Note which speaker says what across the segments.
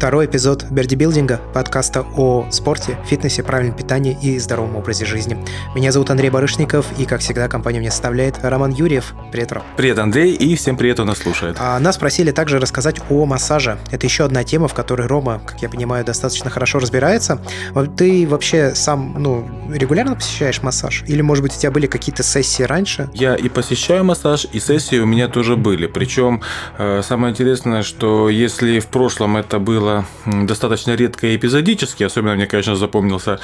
Speaker 1: Второй эпизод Бердибилдинга, подкаста о спорте, фитнесе, правильном питании и здоровом образе жизни. Меня зовут Андрей Барышников, и, как всегда, компанию мне составляет Роман Юрьев. Привет, Ром.
Speaker 2: Привет, Андрей, и всем привет, кто нас слушает.
Speaker 1: А, нас просили также рассказать о массаже. Это еще одна тема, в которой Рома, как я понимаю, достаточно хорошо разбирается. Ты вообще сам, ну, регулярно посещаешь массаж? Или, может быть, у тебя были какие-то сессии раньше?
Speaker 2: Я и посещаю массаж, и сессии у меня тоже были. Причем э, самое интересное, что если в прошлом это было было достаточно редко и эпизодически. Особенно мне, конечно, запомнился,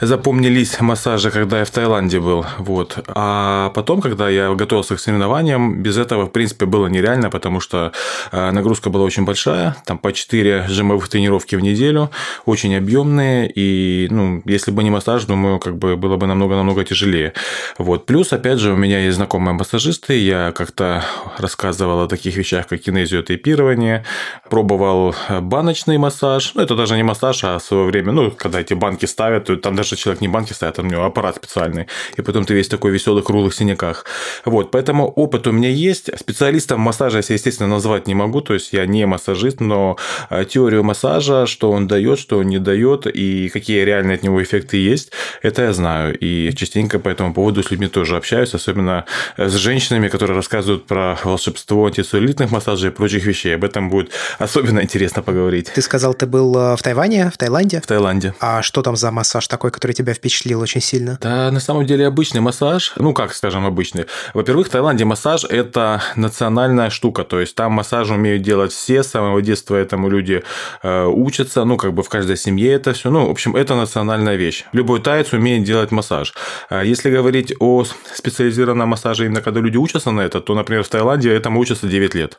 Speaker 2: запомнились массажи, когда я в Таиланде был. Вот. А потом, когда я готовился к соревнованиям, без этого, в принципе, было нереально, потому что э, нагрузка была очень большая. Там по 4 жимовых тренировки в неделю, очень объемные. И, ну, если бы не массаж, думаю, как бы было бы намного-намного тяжелее. Вот. Плюс, опять же, у меня есть знакомые массажисты. Я как-то рассказывал о таких вещах, как кинезиотейпирование, пробовал баночный баночный массаж. Ну, это даже не массаж, а в свое время, ну, когда эти банки ставят, то там даже человек не банки ставит, а у него аппарат специальный. И потом ты весь такой веселый, круглых синяках. Вот, поэтому опыт у меня есть. Специалистом массажа я, естественно, назвать не могу, то есть я не массажист, но а, теорию массажа, что он дает, что он не дает, и какие реальные от него эффекты есть, это я знаю. И частенько по этому поводу с людьми тоже общаюсь, особенно с женщинами, которые рассказывают про волшебство антицеллюлитных массажей и прочих вещей. Об этом будет особенно интересно поговорить.
Speaker 1: Ты сказал, ты был э, в Тайване, в Таиланде?
Speaker 2: В Таиланде.
Speaker 1: А что там за массаж такой, который тебя впечатлил очень сильно?
Speaker 2: Да, на самом деле обычный массаж. Ну, как скажем, обычный. Во-первых, в Таиланде массаж – это национальная штука. То есть, там массаж умеют делать все. С самого детства этому люди э, учатся. Ну, как бы в каждой семье это все. Ну, в общем, это национальная вещь. Любой таец умеет делать массаж. А если говорить о специализированном массаже, именно когда люди учатся на это, то, например, в Таиланде этому учатся 9 лет.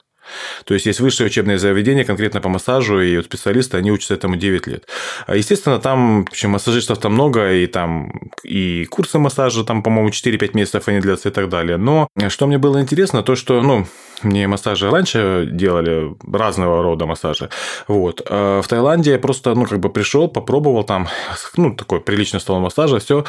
Speaker 2: То есть есть высшее учебное заведение конкретно по массажу, и вот специалисты, они учатся этому 9 лет. А, естественно, там, в общем, массажистов там много, и там и курсы массажа, там, по-моему, 4-5 месяцев они длятся и так далее. Но что мне было интересно, то, что, ну, мне массажи раньше делали, разного рода массажи. Вот. А в Таиланде я просто, ну, как бы пришел, попробовал там, ну, такой приличный стол массажа, все.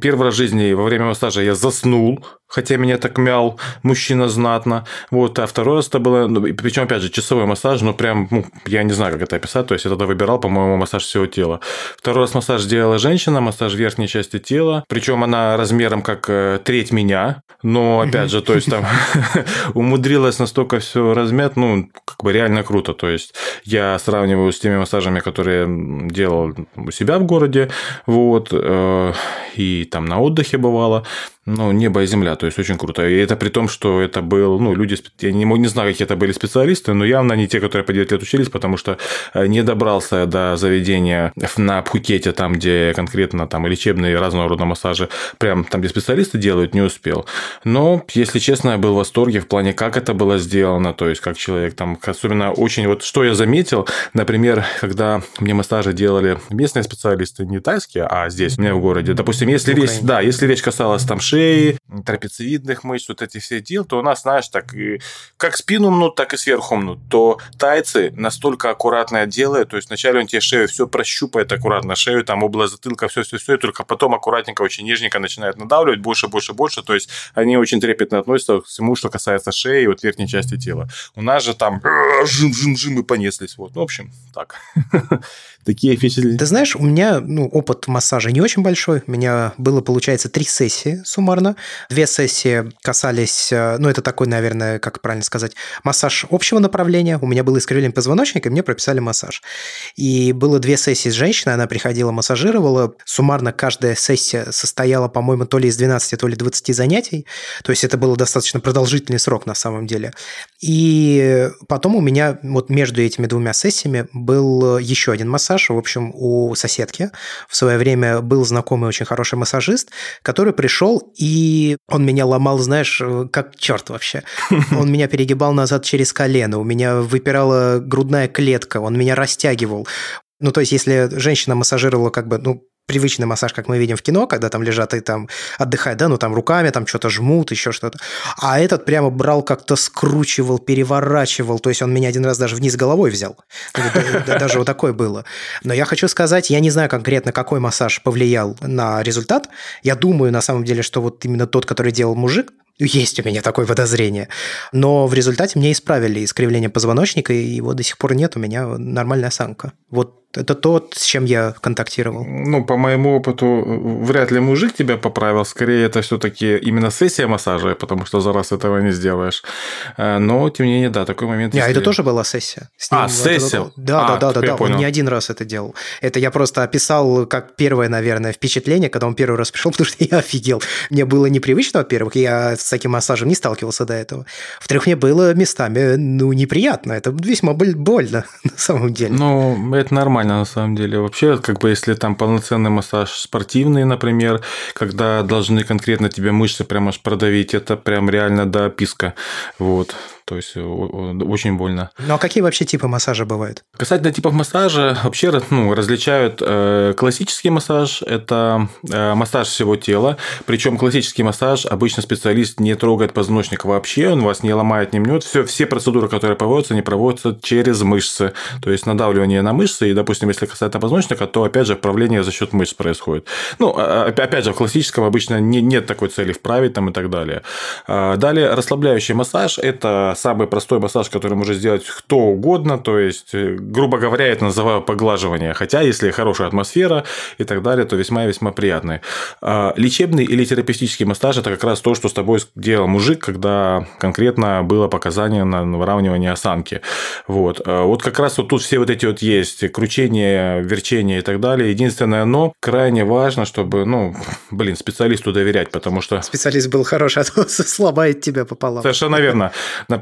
Speaker 2: Первый раз в жизни во время массажа я заснул, хотя меня так мял мужчина знатно. Вот. А второй раз это было, ну, причем, опять же, часовой массаж, ну, прям, ну, я не знаю, как это описать, то есть я тогда выбирал, по-моему, массаж всего тела. Второй раз массаж делала женщина, массаж верхней части тела, причем она размером как э, треть меня, но, опять же, то есть там умудрилась настолько все размять, ну, как бы реально круто. То есть я сравниваю с теми массажами, которые делал у себя в городе, вот, э, и там на отдыхе бывало ну, небо и земля, то есть очень круто. И это при том, что это был, ну, люди, я не, не знаю, какие это были специалисты, но явно не те, которые по 9 лет учились, потому что э, не добрался до заведения на Пхукете, там, где конкретно там лечебные разного рода массажи, прям там, где специалисты делают, не успел. Но, если честно, я был в восторге в плане, как это было сделано, то есть как человек там, особенно очень, вот что я заметил, например, когда мне массажи делали местные специалисты, не тайские, а здесь, у меня в городе, допустим, если речь, да, если речь касалась там шеи, трапециевидных мышц, вот эти все дел, то у нас, знаешь, так и как спину мнут, так и сверху мнут. То тайцы настолько аккуратно делают, то есть вначале он тебе шею все прощупает аккуратно, шею, там область затылка, все-все-все, только потом аккуратненько, очень нежненько начинает надавливать, больше, больше, больше, то есть они очень трепетно относятся к всему, что касается шеи и вот верхней части тела. У нас же там жим-жим-жим и понеслись, вот. Ну, в общем, так. Такие впечатления.
Speaker 1: Ты знаешь, у меня ну, опыт массажа не очень большой. У меня было, получается, три сессии суммарно. Две сессии касались, э, ну, это такой, наверное, как правильно сказать, массаж общего направления. У меня было искривление позвоночника, и мне прописали массаж. И было две сессии с женщиной, она приходила, массажировала. Суммарно каждая сессия состояла, по-моему, то ли из 12, то ли 20 занятий. То есть это был достаточно продолжительный срок на самом деле. И потом у меня вот между этими двумя сессиями был еще один массаж. В общем, у соседки в свое время был знакомый очень хороший массажист, который пришел, и он меня ломал, знаешь, как черт вообще. Он меня перегибал назад через колено, у меня выпирала грудная клетка, он меня растягивал. Ну, то есть, если женщина массажировала как бы, ну, привычный массаж, как мы видим в кино, когда там лежат и там отдыхают, да, ну там руками там что-то жмут, еще что-то. А этот прямо брал как-то скручивал, переворачивал, то есть он меня один раз даже вниз головой взял. Даже вот такое было. Но я хочу сказать, я не знаю конкретно, какой массаж повлиял на результат. Я думаю, на самом деле, что вот именно тот, который делал мужик, есть у меня такое подозрение. Но в результате мне исправили искривление позвоночника, и его до сих пор нет, у меня нормальная осанка. Вот это тот, с чем я контактировал.
Speaker 2: Ну, по моему опыту, вряд ли мужик тебя поправил. Скорее, это все-таки именно сессия массажа, потому что за раз этого не сделаешь. Э, но, тем не менее, да, такой момент.
Speaker 1: Не, а это тоже была сессия.
Speaker 2: С ним, а, сессия?
Speaker 1: Это, да, а, да, да, да, да. Он не один раз это делал. Это я просто описал как первое, наверное, впечатление, когда он первый раз пришел, потому что я офигел. Мне было непривычно, во-первых, я с таким массажем не сталкивался до этого. Во-вторых, мне было местами, ну, неприятно. Это весьма больно, на самом деле.
Speaker 2: Ну, это нормально нормально на самом деле. Вообще, как бы если там полноценный массаж спортивный, например, когда должны конкретно тебе мышцы прямо аж продавить, это прям реально до писка. Вот. То есть очень больно.
Speaker 1: Ну а какие вообще типы массажа бывают?
Speaker 2: Касательно типов массажа, вообще ну, различают э, классический массаж, это э, массаж всего тела. Причем классический массаж обычно специалист не трогает позвоночник вообще, он вас не ломает, не мнет. Все, все процедуры, которые проводятся, они проводятся через мышцы. То есть надавливание на мышцы, и, допустим, если касается позвоночника, то опять же вправление за счет мышц происходит. Ну, а, а, опять же, в классическом обычно не, нет такой цели вправить там и так далее. А, далее, расслабляющий массаж – это самый простой массаж, который может сделать кто угодно, то есть, э, грубо говоря, это называю поглаживание, хотя если хорошая атмосфера и так далее, то весьма-весьма приятный. А, лечебный или терапевтический массаж – это как раз то, что с тобой делал мужик, когда конкретно было показание на выравнивание осанки. Вот. А, вот как раз вот тут все вот эти вот есть кручение, верчение и так далее. Единственное, но крайне важно, чтобы, ну, блин, специалисту доверять, потому что...
Speaker 1: Специалист был хороший, а то слабает тебя пополам.
Speaker 2: Совершенно верно.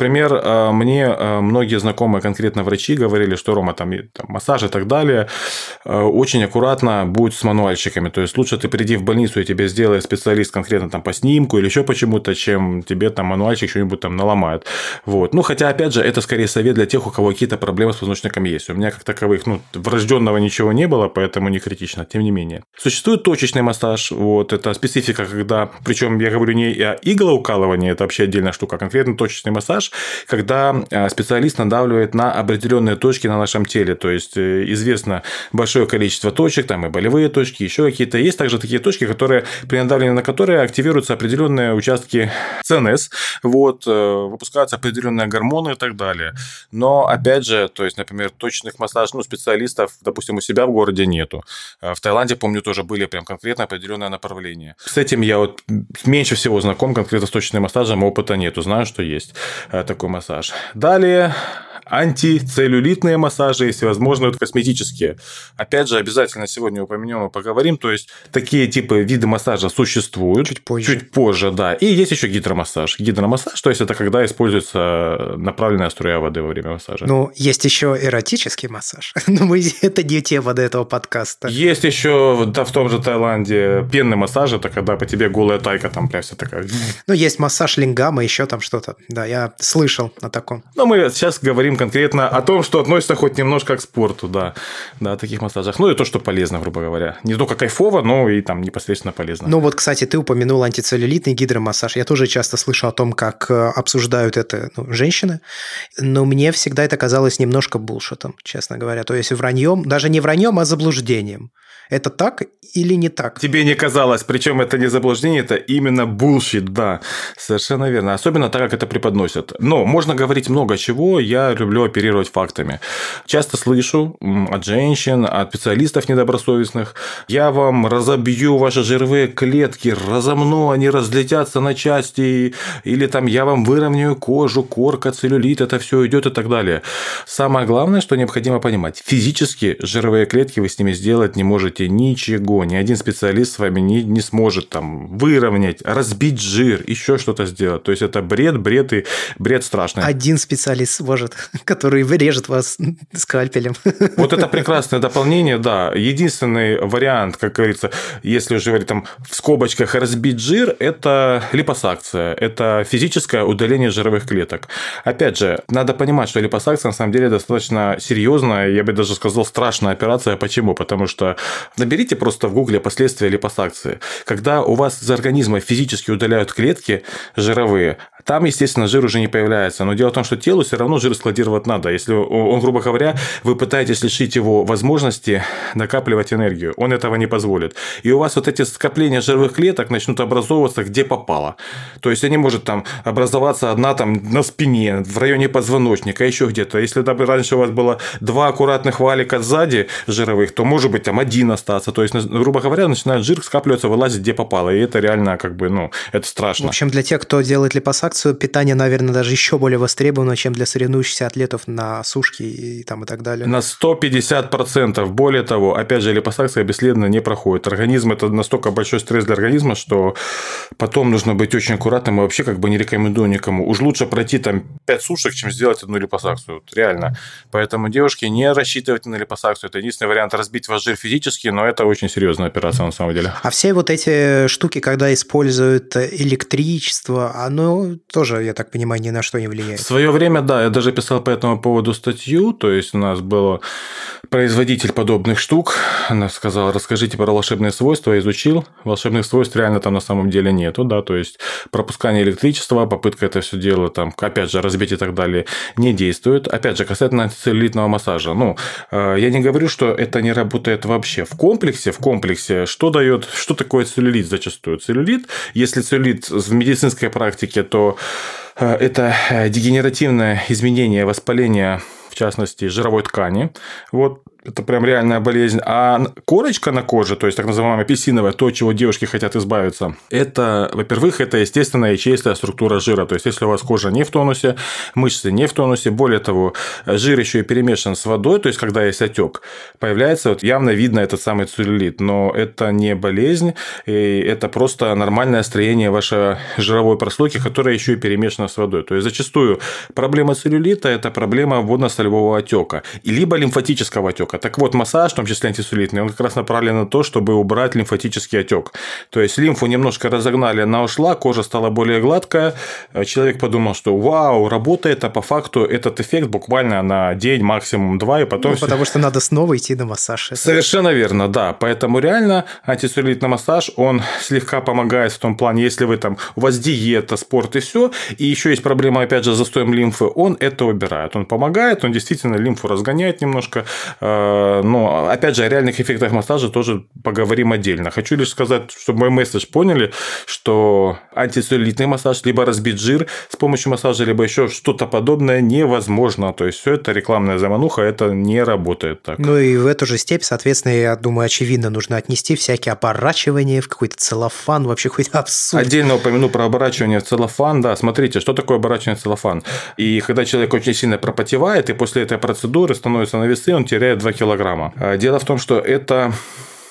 Speaker 2: Например, э, мне э, многие знакомые, конкретно врачи, говорили, что Рома, там, там массаж и так далее, э, очень аккуратно будет с мануальщиками. То есть лучше ты приди в больницу и тебе сделает специалист конкретно там по снимку или еще почему-то, чем тебе там мануальщик что-нибудь там наломает. Вот. Ну, хотя, опять же, это скорее совет для тех, у кого какие-то проблемы с позвоночником есть. У меня как таковых, ну, врожденного ничего не было, поэтому не критично, тем не менее. Существует точечный массаж, вот, это специфика, когда, причем я говорю не о иглоукалывании, это вообще отдельная штука, а конкретно точечный массаж, когда э, специалист надавливает на определенные точки на нашем теле. То есть э, известно большое количество точек, там и болевые точки, еще какие-то. Есть также такие точки, которые при надавливании на которые активируются определенные участки ЦНС, вот, э, выпускаются определенные гормоны и так далее. Но опять же, то есть, например, точных массаж, ну, специалистов, допустим, у себя в городе нету. В Таиланде, помню, тоже были прям конкретно определенное направление. С этим я вот меньше всего знаком, конкретно с точным массажем, опыта нету, знаю, что есть такой массаж. Далее антицеллюлитные массажи, если возможно, это косметические. Опять же, обязательно сегодня упомянем и поговорим. То есть, такие типы виды массажа существуют.
Speaker 1: Чуть позже.
Speaker 2: Чуть позже, да. И есть еще гидромассаж. Гидромассаж, то есть, это когда используется направленная струя воды во время массажа.
Speaker 1: Ну, есть еще эротический массаж. Но мы, это не тема до этого подкаста.
Speaker 2: Есть еще да, в том же Таиланде пенный массаж, это когда по тебе голая тайка там прям вся такая.
Speaker 1: Ну, есть массаж лингама, еще там что-то. Да, я слышал о таком.
Speaker 2: Но мы сейчас говорим конкретно о том, что относится хоть немножко к спорту, да, да, таких массажах. Ну и то, что полезно, грубо говоря. Не только кайфово, но и там непосредственно полезно.
Speaker 1: Ну вот, кстати, ты упомянул антицеллюлитный гидромассаж. Я тоже часто слышу о том, как э, обсуждают это ну, женщины, но мне всегда это казалось немножко bullshit ом, честно говоря. То есть враньем, даже не враньем, а заблуждением. Это так или не так?
Speaker 2: Тебе не казалось, причем это не заблуждение, это именно bullshit, да, совершенно верно. Особенно так, как это преподносят. Но можно говорить много чего, я люблю оперировать фактами. Часто слышу от женщин, от специалистов недобросовестных, я вам разобью ваши жировые клетки, разомну, они разлетятся на части, или там я вам выровняю кожу, корка, целлюлит, это все идет и так далее. Самое главное, что необходимо понимать, физически жировые клетки вы с ними сделать не можете можете ничего, ни один специалист с вами не, не сможет там выровнять, разбить жир, еще что-то сделать. То есть это бред, бред и бред страшный.
Speaker 1: Один специалист сможет. который режет вас скальпелем.
Speaker 2: Вот это прекрасное дополнение, да. Единственный вариант, как говорится, если уже говорить там в скобочках разбить жир, это липосакция. Это физическое удаление жировых клеток. Опять же, надо понимать, что липосакция на самом деле достаточно серьезная, я бы даже сказал, страшная операция. Почему? Потому что наберите просто в гугле последствия липосакции. Когда у вас из организма физически удаляют клетки жировые, там, естественно, жир уже не появляется. Но дело в том, что телу все равно жир складировать надо. Если он, грубо говоря, вы пытаетесь лишить его возможности накапливать энергию, он этого не позволит. И у вас вот эти скопления жировых клеток начнут образовываться где попало. То есть они может там образоваться одна там на спине, в районе позвоночника, еще где-то. Если там раньше у вас было два аккуратных валика сзади жировых, то может быть там один остаться. То есть, грубо говоря, начинает жир скапливаться, вылазить где попало. И это реально как бы, ну, это страшно.
Speaker 1: В общем, для тех, кто делает липосакцию, акцию питания, наверное, даже еще более востребовано, чем для соревнующихся атлетов на сушке и, там, и так далее.
Speaker 2: На 150%. Более того, опять же, липосакция бесследно не проходит. Организм – это настолько большой стресс для организма, что потом нужно быть очень аккуратным и вообще как бы не рекомендую никому. Уж лучше пройти там 5 сушек, чем сделать одну липосакцию. Вот, реально. Поэтому, девушки, не рассчитывайте на липосакцию. Это единственный вариант разбить ваш жир физически, но это очень серьезная операция на самом деле.
Speaker 1: А все вот эти штуки, когда используют электричество, оно тоже, я так понимаю, ни на что не влияет.
Speaker 2: В свое время, да, я даже писал по этому поводу статью, то есть у нас был производитель подобных штук, она сказала, расскажите про волшебные свойства, изучил, волшебных свойств реально там на самом деле нету, да, то есть пропускание электричества, попытка это все дело, там, опять же, разбить и так далее, не действует. Опять же, касательно антицеллюлитного массажа, ну, э, я не говорю, что это не работает вообще. В комплексе, в комплексе, что дает, что такое целлюлит зачастую? Целлюлит, если целлюлит в медицинской практике, то это э, дегенеративное изменение воспаления в частности, жировой ткани. Вот это прям реальная болезнь. А корочка на коже, то есть так называемая апельсиновая, то, чего девушки хотят избавиться, это, во-первых, это естественная ячеистая структура жира. То есть, если у вас кожа не в тонусе, мышцы не в тонусе, более того, жир еще и перемешан с водой, то есть, когда есть отек, появляется вот явно видно этот самый целлюлит. Но это не болезнь, и это просто нормальное строение вашей жировой прослойки, которая еще и перемешана с водой. То есть, зачастую проблема целлюлита – это проблема водно-солевого отека, либо лимфатического отека отека. Так вот, массаж, в том числе антисулитный, он как раз направлен на то, чтобы убрать лимфатический отек. То есть лимфу немножко разогнали, она ушла, кожа стала более гладкая. Человек подумал, что вау, работает, а по факту этот эффект буквально на день, максимум два, и потом...
Speaker 1: Ну, все... потому что надо снова идти на массаж.
Speaker 2: Совершенно верно, да. Поэтому реально антисулитный массаж, он слегка помогает в том плане, если вы там, у вас диета, спорт и все, и еще есть проблема, опять же, с застоем лимфы, он это убирает. Он помогает, он действительно лимфу разгоняет немножко, Э, но, опять же, о реальных эффектах массажа тоже поговорим отдельно. Хочу лишь сказать, чтобы мой месседж поняли, что антицеллюлитный массаж, либо разбить жир с помощью массажа, либо еще что-то подобное невозможно. То есть, все это рекламная замануха, это не работает так.
Speaker 1: Ну и в эту же степь, соответственно, я думаю, очевидно, нужно отнести всякие оборачивания в какой-то целлофан, вообще какой-то абсурд.
Speaker 2: Отдельно упомяну про оборачивание в целлофан. Да, смотрите, что такое оборачивание в целлофан. И когда человек очень сильно пропотевает, и после этой процедуры становится на весы, он теряет 2 килограмма. А, дело в том, что это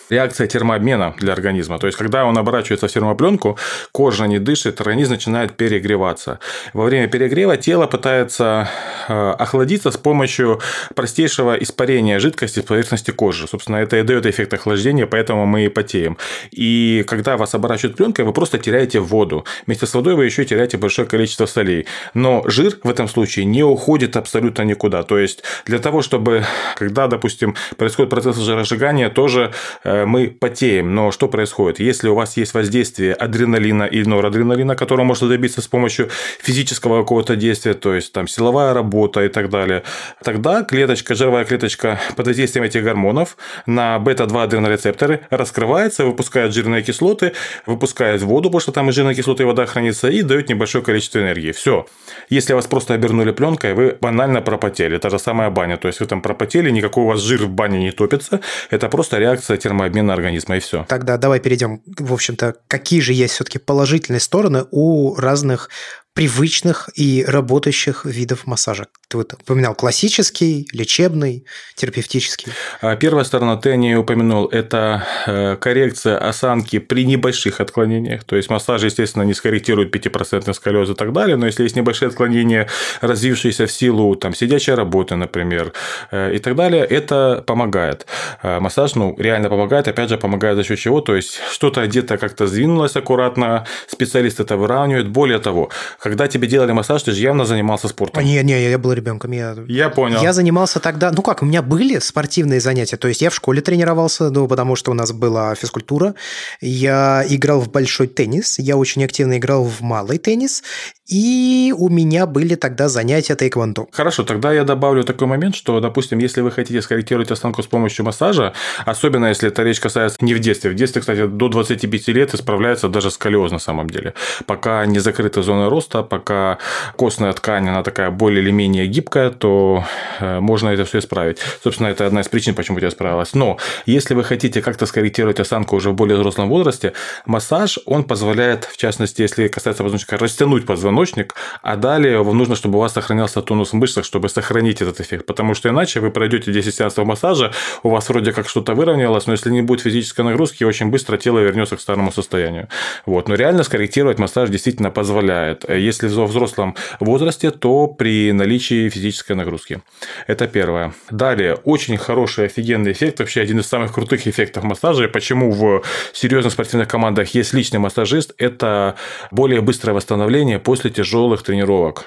Speaker 2: реакция термообмена для организма. То есть, когда он оборачивается в термопленку, кожа не дышит, организм начинает перегреваться. Во время перегрева тело пытается э, охладиться с помощью простейшего испарения жидкости с поверхности кожи. Собственно, это и дает эффект охлаждения, поэтому мы и потеем. И когда вас оборачивают пленкой, вы просто теряете воду. Вместе с водой вы еще теряете большое количество солей. Но жир в этом случае не уходит абсолютно никуда. То есть, для того, чтобы, когда, допустим, происходит процесс жиросжигания, тоже э, мы потеем. Но что происходит? Если у вас есть воздействие адреналина и норадреналина, которого можно добиться с помощью физического какого-то действия, то есть там силовая работа и так далее, тогда клеточка, жировая клеточка под воздействием этих гормонов на бета-2 адренорецепторы раскрывается, выпускает жирные кислоты, выпускает воду, потому что там и жирные кислоты и вода хранится, и дает небольшое количество энергии. Все. Если вас просто обернули пленкой, вы банально пропотели. Это же самая баня. То есть вы там пропотели, никакой у вас жир в бане не топится. Это просто реакция термообмена обмена организма, и все.
Speaker 1: Тогда давай перейдем, в общем-то, какие же есть все-таки положительные стороны у разных привычных и работающих видов массажа. Ты вот упоминал классический, лечебный, терапевтический.
Speaker 2: А первая сторона, ты не упомянул, это э, коррекция осанки при небольших отклонениях. То есть массаж, естественно, не скорректирует 5% сколиоз и так далее, но если есть небольшие отклонения, развившиеся в силу там, сидячей работы, например, э, и так далее, это помогает. Э, массаж ну, реально помогает, опять же, помогает за счет чего? То есть что-то где-то как-то сдвинулось аккуратно, специалист это выравнивает. Более того, когда тебе делали массаж, ты же явно занимался спортом.
Speaker 1: Не, не, я был ребенком. Я,
Speaker 2: я понял.
Speaker 1: Я занимался тогда, ну как, у меня были спортивные занятия, то есть я в школе тренировался, ну потому что у нас была физкультура, я играл в большой теннис, я очень активно играл в малый теннис, и у меня были тогда занятия тайквондо.
Speaker 2: Хорошо, тогда я добавлю такой момент, что, допустим, если вы хотите скорректировать осанку с помощью массажа, особенно если эта речь касается не в детстве. В детстве, кстати, до 25 лет исправляется даже сколиоз на самом деле. Пока не закрыта зона роста, пока костная ткань, она такая более или менее гибкая, то э, можно это все исправить. Собственно, это одна из причин, почему у тебя справилась. Но если вы хотите как-то скорректировать осанку уже в более взрослом возрасте, массаж, он позволяет, в частности, если касается позвоночника, растянуть позвоночник, а далее вам нужно, чтобы у вас сохранялся тонус в мышцах, чтобы сохранить этот эффект, потому что иначе вы пройдете 10 сеансов массажа, у вас вроде как что-то выровнялось, но если не будет физической нагрузки, очень быстро тело вернется к старому состоянию. Вот. Но реально скорректировать массаж действительно позволяет. Если во взрослом возрасте, то при наличии физической нагрузки. Это первое. Далее, очень хороший, офигенный эффект, вообще один из самых крутых эффектов массажа. И почему в серьезных спортивных командах есть личный массажист, это более быстрое восстановление после тяжелых тренировок.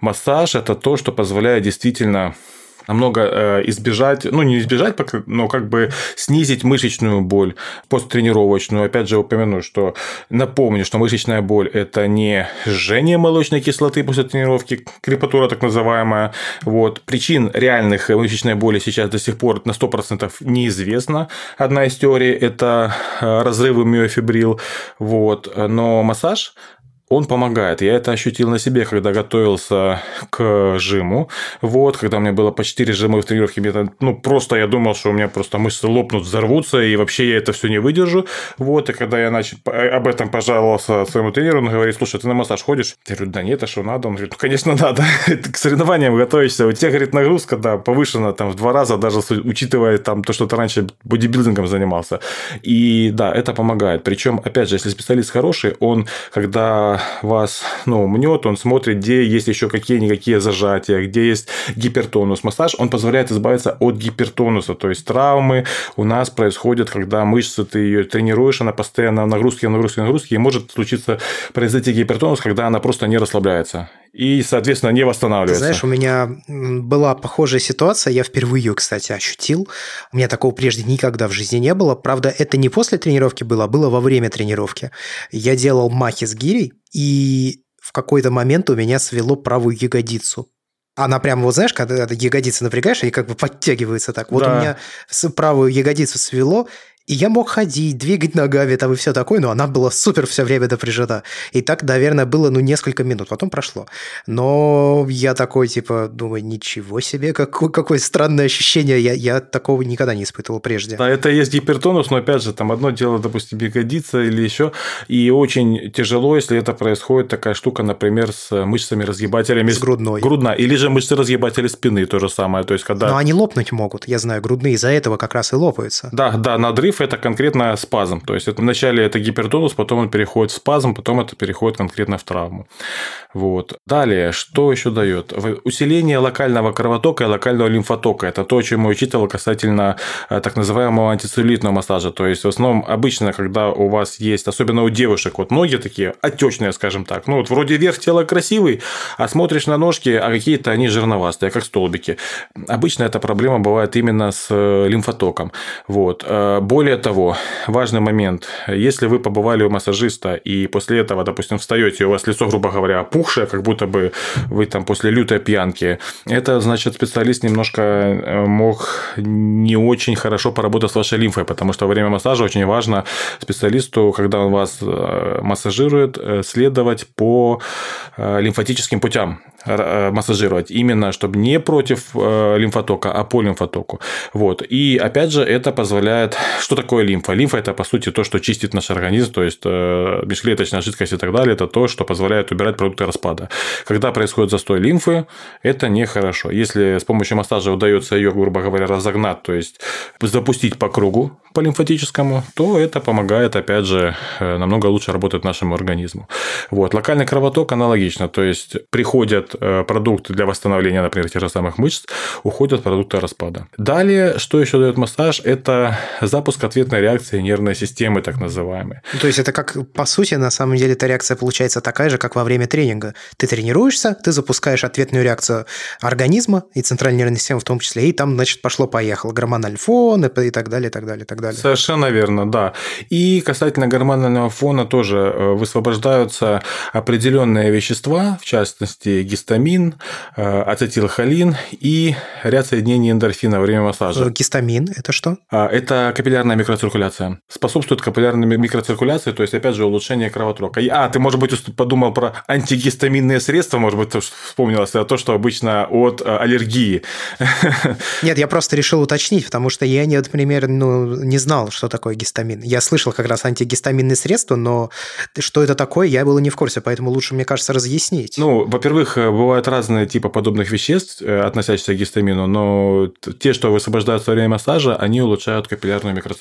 Speaker 2: Массаж – это то, что позволяет действительно намного э, избежать, ну не избежать, но как бы снизить мышечную боль посттренировочную. Опять же упомяну, что напомню, что мышечная боль – это не жжение молочной кислоты после тренировки, крепатура так называемая. Вот. Причин реальных мышечной боли сейчас до сих пор на 100% неизвестно. Одна из теорий – это э, разрывы миофибрил. Вот. Но массаж он помогает. Я это ощутил на себе, когда готовился к жиму. Вот, когда меня было по 4 жимы в тренировке, мне, ну, просто я думал, что у меня просто мышцы лопнут, взорвутся, и вообще я это все не выдержу. Вот, и когда я начал об этом пожаловался своему тренеру, он говорит, слушай, ты на массаж ходишь? Я говорю, да нет, а что надо? Он говорит, ну, конечно, надо. к соревнованиям готовишься. У тебя, говорит, нагрузка, да, повышена там в два раза, даже учитывая там то, что ты раньше бодибилдингом занимался. И да, это помогает. Причем, опять же, если специалист хороший, он, когда вас ну, мнет, он смотрит, где есть еще какие-никакие зажатия, где есть гипертонус. Массаж, он позволяет избавиться от гипертонуса, то есть травмы у нас происходят, когда мышцы, ты ее тренируешь, она постоянно в нагрузке, нагрузке, нагрузке, и может случиться произойти гипертонус, когда она просто не расслабляется и, соответственно, не восстанавливается.
Speaker 1: Знаешь, у меня была похожая ситуация, я впервые, кстати, ощутил. У меня такого прежде никогда в жизни не было. Правда, это не после тренировки было, а было во время тренировки. Я делал махи с гирей, и в какой-то момент у меня свело правую ягодицу. Она прямо, вот знаешь, когда ягодицы напрягаешь, они как бы подтягиваются так. Вот да. у меня правую ягодицу свело, и я мог ходить, двигать ногами там и все такое, но она была супер все время напряжена. И так, наверное, было ну несколько минут, потом прошло. Но я такой, типа, думаю, ничего себе, какое, какое странное ощущение, я, я такого никогда не испытывал прежде.
Speaker 2: Да, это есть гипертонус, но опять же, там одно дело, допустим, ягодица или еще, и очень тяжело, если это происходит такая штука, например, с мышцами разгибателями.
Speaker 1: С грудной.
Speaker 2: Грудная. Или же мышцы разгибателя спины, то же самое. То есть, когда...
Speaker 1: Но они лопнуть могут, я знаю, грудные из-за этого как раз и лопаются.
Speaker 2: Да, да, надрыв это конкретно спазм. То есть, это вначале это гипертонус, потом он переходит в спазм, потом это переходит конкретно в травму. Вот. Далее, что еще дает? Усиление локального кровотока и локального лимфотока. Это то, о чем я учитывал касательно э, так называемого антицеллюлитного массажа. То есть, в основном, обычно, когда у вас есть, особенно у девушек, вот ноги такие отечные, скажем так. Ну, вот вроде верх тела красивый, а смотришь на ножки, а какие-то они жирновастые, как столбики. Обычно эта проблема бывает именно с э, лимфотоком. Вот. Э, более того, важный момент. Если вы побывали у массажиста и после этого, допустим, встаете, у вас лицо, грубо говоря, опухшее, как будто бы вы там после лютой пьянки, это значит, специалист немножко э, мог не очень хорошо поработать с вашей лимфой, потому что во время массажа очень важно специалисту, когда он вас э, массажирует, э, следовать по лимфатическим путям массажировать, именно чтобы не против лимфотока, а по лимфотоку. Вот. И опять же, это позволяет... Что такое лимфа? Лимфа – это, по сути, то, что чистит наш организм, то есть э, межклеточная жидкость и так далее, это то, что позволяет убирать продукты распада. Когда происходит застой лимфы, это нехорошо. Если с помощью массажа удается ее, грубо говоря, разогнать, то есть запустить по кругу, по лимфатическому, то это помогает, опять же, э, намного лучше работать нашему организму. Вот. Локальный кровоток аналогично, то есть приходят э, продукты для восстановления, например, тех же самых мышц, уходят продукты распада. Далее, что еще дает массаж, это запуск ответной реакции нервной системы, так называемой.
Speaker 1: То есть это как, по сути, на самом деле эта реакция получается такая же, как во время тренинга. Ты тренируешься, ты запускаешь ответную реакцию организма и центральной нервной системы в том числе, и там, значит, пошло-поехало гормональный фон и так далее, и так далее, и так далее.
Speaker 2: Совершенно верно, да. И касательно гормонального фона тоже э, высвобождаются определенные вещества, в частности, гистамин, э, ацетилхолин и ряд соединений эндорфина во время массажа.
Speaker 1: Гистамин – это что?
Speaker 2: А, это капиллярная микроциркуляция. Способствует капиллярной микроциркуляции, то есть, опять же, улучшение кровотока. А, ты, может быть, подумал про антигистаминные средства, может быть, вспомнилось, это то, что обычно от аллергии.
Speaker 1: Нет, я просто решил уточнить, потому что я, например, ну, не знал, что такое гистамин. Я слышал как раз антигистаминные средства, но что это такое, я был не в курсе, поэтому лучше, мне кажется, разъяснить.
Speaker 2: Ну, во-первых, э, бывают разные типы подобных веществ, э, относящихся к гистамину, но те, что высвобождаются во время массажа, они улучшают капиллярную микроциркуляцию.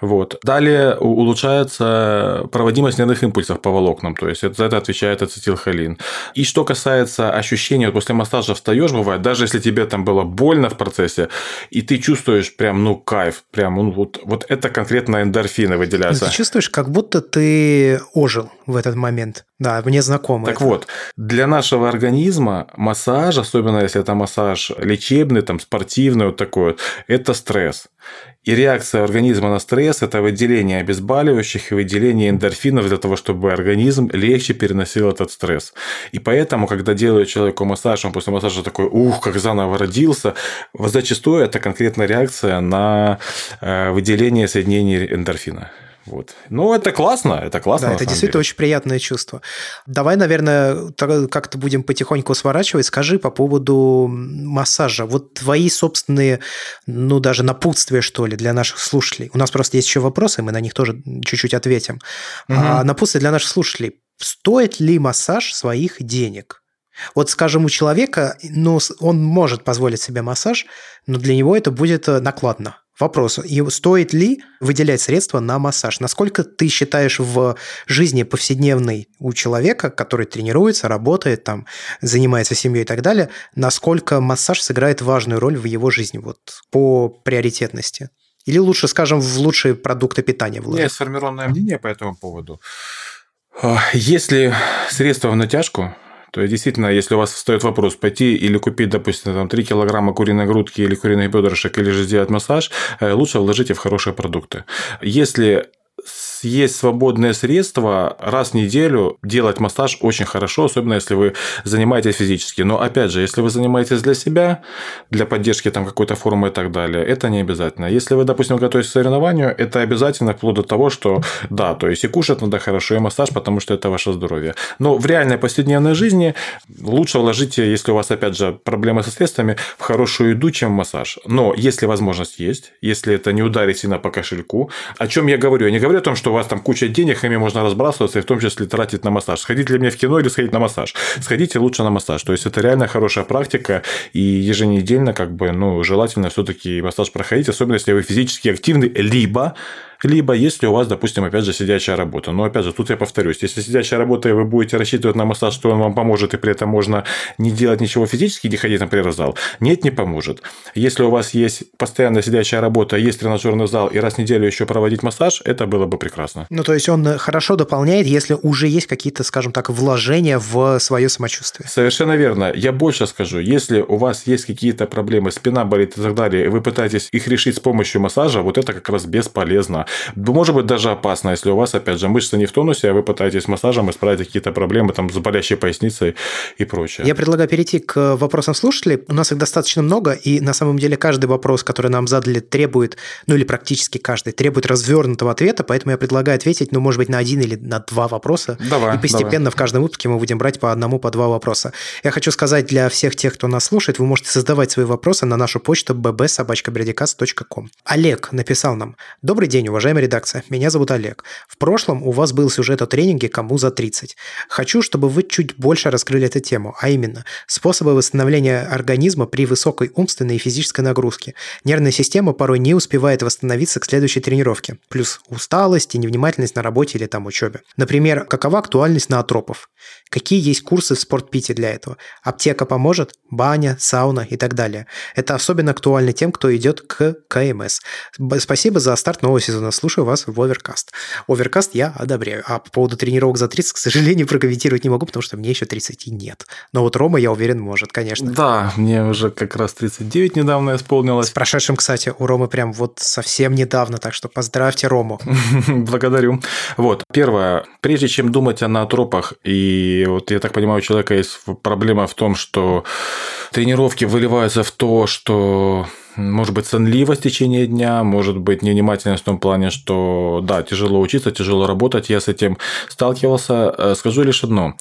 Speaker 2: Вот. Далее улучшается проводимость нервных импульсов по волокнам, то есть за это отвечает ацетилхолин. И что касается ощущения, вот после массажа встаешь, бывает, даже если тебе там было больно в процессе, и ты чувствуешь прям, ну, кайф, прям он вот, вот это конкретно эндорфины выделяются.
Speaker 1: Ты чувствуешь, как будто ты ожил в этот момент. Да, мне знакомо.
Speaker 2: Так
Speaker 1: это.
Speaker 2: вот, для нашего организма массаж, особенно если это массаж лечебный, там, спортивный, вот такой вот, это стресс. И реакция организма на стресс – это выделение обезболивающих и выделение эндорфинов для того, чтобы организм легче переносил этот стресс. И поэтому, когда делают человеку массаж, он после массажа такой, ух, как заново родился, зачастую это конкретная реакция на э, выделение соединений эндорфина. Вот. Ну, это классно, это классно.
Speaker 1: Да, это действительно деле. очень приятное чувство. Давай, наверное, как-то будем потихоньку сворачивать. Скажи по поводу массажа. Вот твои собственные, ну, даже напутствия, что ли, для наших слушателей. У нас просто есть еще вопросы, мы на них тоже чуть-чуть ответим. Угу. А напутствие для наших слушателей. Стоит ли массаж своих денег? Вот, скажем, у человека, ну, он может позволить себе массаж, но для него это будет э, накладно. Вопрос, и стоит ли выделять средства на массаж? Насколько ты считаешь в жизни повседневной у человека, который тренируется, работает, там, занимается семьей и так далее, насколько массаж сыграет важную роль в его жизни вот, по приоритетности? Или лучше, скажем, в лучшие продукты питания вложить?
Speaker 2: Есть сформированное мнение по этому поводу. А, если средства в натяжку, то есть, действительно, если у вас встает вопрос пойти или купить, допустим, там, 3 килограмма куриной грудки или куриных бедрышек, или же сделать массаж, э, лучше вложите в хорошие продукты. Если есть свободные средства, раз в неделю делать массаж очень хорошо, особенно если вы занимаетесь физически. Но опять же, если вы занимаетесь для себя, для поддержки там какой-то формы и так далее, это не обязательно. Если вы, допустим, готовитесь к соревнованию, это обязательно вплоть до того, что да, то есть и кушать надо хорошо, и массаж, потому что это ваше здоровье. Но в реальной повседневной жизни лучше вложите, если у вас, опять же, проблемы со средствами, в хорошую еду, чем в массаж. Но если возможность есть, если это не ударит сильно по кошельку, о чем я говорю? Я не говорю о том, что у вас там куча денег, ими можно разбрасываться, и в том числе тратить на массаж. Сходить ли мне в кино или сходить на массаж? Сходите лучше на массаж. То есть, это реально хорошая практика, и еженедельно, как бы, ну, желательно все-таки массаж проходить, особенно если вы физически активны, либо либо если у вас, допустим, опять же, сидячая работа. Но, опять же, тут я повторюсь, если сидячая работа, и вы будете рассчитывать на массаж, что он вам поможет, и при этом можно не делать ничего физически, не ходить, например, в зал, нет, не поможет. Если у вас есть постоянно сидячая работа, есть тренажерный зал, и раз в неделю еще проводить массаж, это было бы прекрасно.
Speaker 1: Ну, то есть, он хорошо дополняет, если уже есть какие-то, скажем так, вложения в свое самочувствие.
Speaker 2: Совершенно верно. Я больше скажу, если у вас есть какие-то проблемы, спина болит и так далее, и вы пытаетесь их решить с помощью массажа, вот это как раз бесполезно. Может быть даже опасно, если у вас, опять же, мышцы не в тонусе, а вы пытаетесь массажем исправить какие-то проблемы там, с болящей поясницей и прочее.
Speaker 1: Я предлагаю перейти к вопросам слушателей. У нас их достаточно много, и на самом деле каждый вопрос, который нам задали, требует, ну или практически каждый, требует развернутого ответа, поэтому я предлагаю ответить, ну, может быть, на один или на два вопроса.
Speaker 2: Давай,
Speaker 1: и постепенно давай. в каждом выпуске мы будем брать по одному, по два вопроса. Я хочу сказать для всех тех, кто нас слушает, вы можете создавать свои вопросы на нашу почту bb.sobachkabredicast.com. Олег написал нам. Добрый день, уважаемая редакция. Меня зовут Олег. В прошлом у вас был сюжет о тренинге «Кому за 30». Хочу, чтобы вы чуть больше раскрыли эту тему, а именно способы восстановления организма при высокой умственной и физической нагрузке. Нервная система порой не успевает восстановиться к следующей тренировке. Плюс усталость и невнимательность на работе или там учебе. Например, какова актуальность наотропов? Какие есть курсы в спортпите для этого? Аптека поможет? Баня, сауна и так далее. Это особенно актуально тем, кто идет к КМС. Спасибо за старт нового сезона. Слушаю вас в Оверкаст. Оверкаст я одобряю. А по поводу тренировок за 30, к сожалению, прокомментировать не могу, потому что мне еще 30 нет. Но вот Рома, я уверен, может, конечно.
Speaker 2: Да, мне уже как раз 39 недавно исполнилось. С
Speaker 1: прошедшим, кстати, у Ромы прям вот совсем недавно, так что поздравьте Рому.
Speaker 2: Благодарю. Вот, первое. Прежде чем думать о натропах и вот я так понимаю, у человека есть проблема в том, что тренировки выливаются в то, что может быть, сонливость в течение дня, может быть, невнимательность в том плане, что, да, тяжело учиться, тяжело работать. Я с этим сталкивался. Э, скажу лишь одно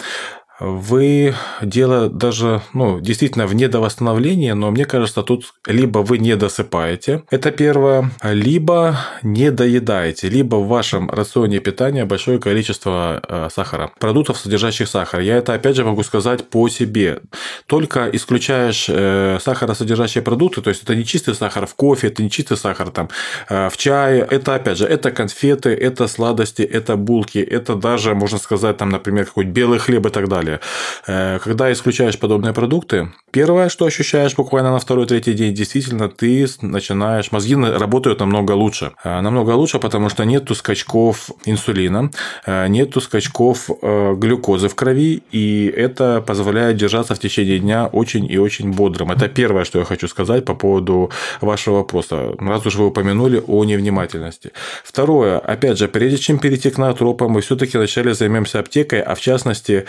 Speaker 2: вы дело даже, ну, действительно в недовосстановлении, но мне кажется, тут либо вы не досыпаете, это первое, либо не доедаете, либо в вашем рационе питания большое количество э, сахара, продуктов, содержащих сахар. Я это, опять же, могу сказать по себе. Только исключаешь э, сахаросодержащие продукты, то есть это не чистый сахар в кофе, это не чистый сахар там э, в чае, это, опять же, это конфеты, это сладости, это булки, это даже, можно сказать, там, например, какой-нибудь белый хлеб и так далее далее. Э, когда исключаешь подобные продукты, первое, что ощущаешь буквально на второй-третий день, действительно, ты начинаешь, мозги работают намного лучше. Э, намного лучше, потому что нету скачков инсулина, э, нету скачков глюкозы в крови, и это позволяет держаться в течение дня очень и очень бодрым. Это первое, что я хочу сказать по поводу вашего вопроса, раз уж вы упомянули о невнимательности. Второе, опять же, прежде чем перейти к натропам, мы все-таки вначале займемся аптекой, а в частности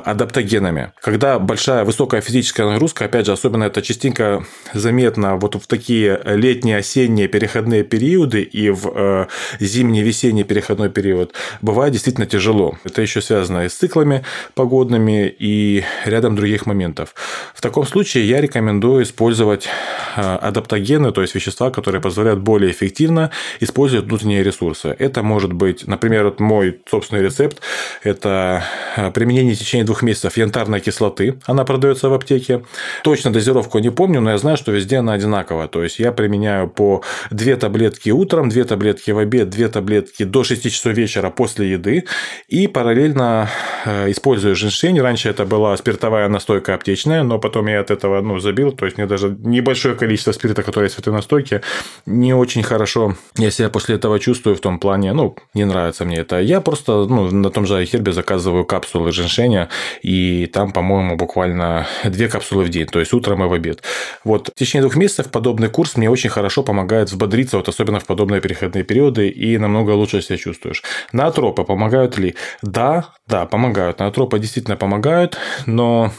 Speaker 2: адаптогенами. Когда большая высокая физическая нагрузка, опять же, особенно это частенько заметно вот в такие летние, осенние переходные периоды и в э, зимний, весенний переходной период, бывает действительно тяжело. Это еще связано и с циклами погодными, и рядом других моментов. В таком случае я рекомендую использовать э, адаптогены, то есть вещества, которые позволяют более эффективно использовать внутренние ресурсы. Это может быть, например, вот мой собственный рецепт, это э, применение в течение двух месяцев янтарной кислоты. Она продается в аптеке. Точно дозировку не помню, но я знаю, что везде она одинаковая. То есть я применяю по 2 таблетки утром, 2 таблетки в обед, 2 таблетки до 6 часов вечера после еды. И параллельно э, использую женьшень. Раньше это была спиртовая настойка аптечная, но потом я от этого ну, забил. То есть мне даже небольшое количество спирта, которое есть в этой настойке, не очень хорошо я себя после этого чувствую в том плане, ну, не нравится мне это. Я просто ну, на том же Айхербе заказываю капсулы женьшеня и там, по-моему, буквально две капсулы в день, то есть утром и в обед. Вот в течение двух месяцев подобный курс мне очень хорошо помогает взбодриться, вот особенно в подобные переходные периоды, и намного лучше себя чувствуешь. Наотропы помогают ли? Да, да, помогают. Наотропы действительно помогают, но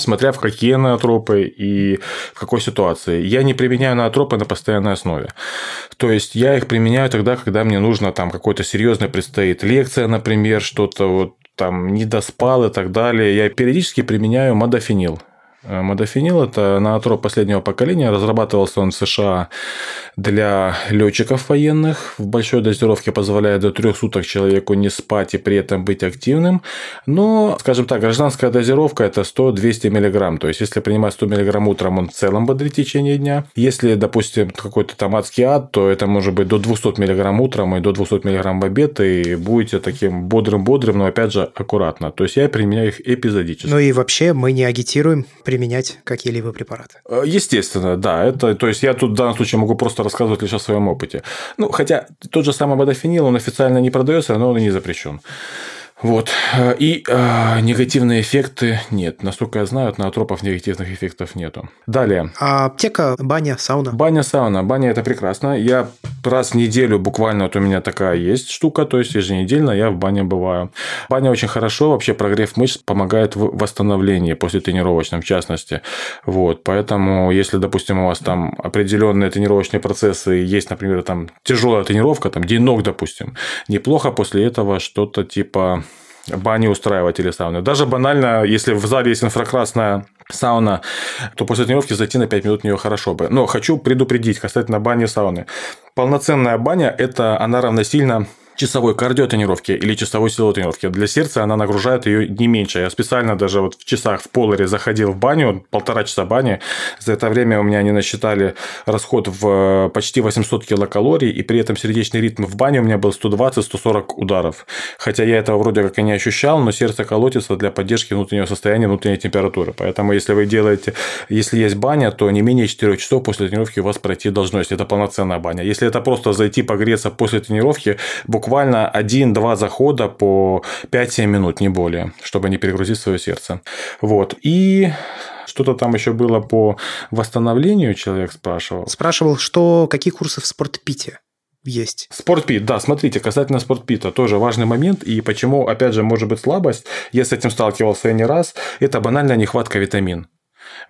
Speaker 2: смотря в какие наотропы и в какой ситуации. Я не применяю наотропы на постоянной основе. То есть я их применяю тогда, когда мне нужно там какой-то серьезный предстоит лекция, например, что-то вот там не доспал и так далее, я периодически применяю модофенил. Э, модофенил – это наотроп последнего поколения. Разрабатывался он в США для летчиков военных. В большой дозировке позволяет до трех суток человеку не спать и при этом быть активным. Но, скажем так, гражданская дозировка – это 100-200 мг. То есть, если принимать 100 мг утром, он в целом бодрит в течение дня. Если, допустим, какой-то там адский ад, то это может быть до 200 мг утром и до 200 мг в обед, и будете таким бодрым-бодрым, но, опять же, аккуратно. То есть, я применяю их эпизодически.
Speaker 1: Ну и вообще мы не агитируем применять какие-либо препараты.
Speaker 2: Э, естественно, да. Это, то есть, я тут в данном случае могу просто рассказывать лишь о своем опыте. Ну, хотя тот же самый модофенил, он официально не продается, но он и не запрещен. Вот. И э, негативные эффекты нет. Насколько я знаю, от наотропов негативных эффектов нету. Далее.
Speaker 1: А аптека, баня, сауна?
Speaker 2: Баня, сауна. Баня – это прекрасно. Я раз в неделю буквально вот у меня такая есть штука, то есть еженедельно я в бане бываю. Баня очень хорошо, вообще прогрев мышц помогает в восстановлении после тренировочном, в частности. Вот, поэтому если, допустим, у вас там определенные тренировочные процессы, есть, например, там тяжелая тренировка, там день ног, допустим, неплохо после этого что-то типа бани устраивать или сауны. Даже банально, если в зале есть инфракрасная сауна, то после тренировки зайти на 5 минут в нее хорошо бы. Но хочу предупредить касательно бани и сауны. Полноценная баня – это она равносильно часовой кардиотренировки или часовой силовой тренировки. Для сердца она нагружает ее не меньше. Я специально даже вот в часах в поларе заходил в баню, полтора часа бани. За это время у меня они насчитали расход в э, почти 800 килокалорий, и при этом сердечный ритм в бане у меня был 120-140 ударов. Хотя я этого вроде как и не ощущал, но сердце колотится для поддержки внутреннего состояния, внутренней температуры. Поэтому, если вы делаете, если есть баня, то не менее 4 часов после тренировки у вас пройти должно, если это полноценная баня. Если это просто зайти погреться после тренировки, буквально буквально один-два захода по 5-7 минут, не более, чтобы не перегрузить свое сердце. Вот. И что-то там еще было по восстановлению, человек спрашивал.
Speaker 1: Спрашивал, что какие курсы в спортпите есть.
Speaker 2: Спортпит, да, смотрите, касательно спортпита, тоже важный момент, и почему, опять же, может быть слабость, я с этим сталкивался не раз, это банальная нехватка витамин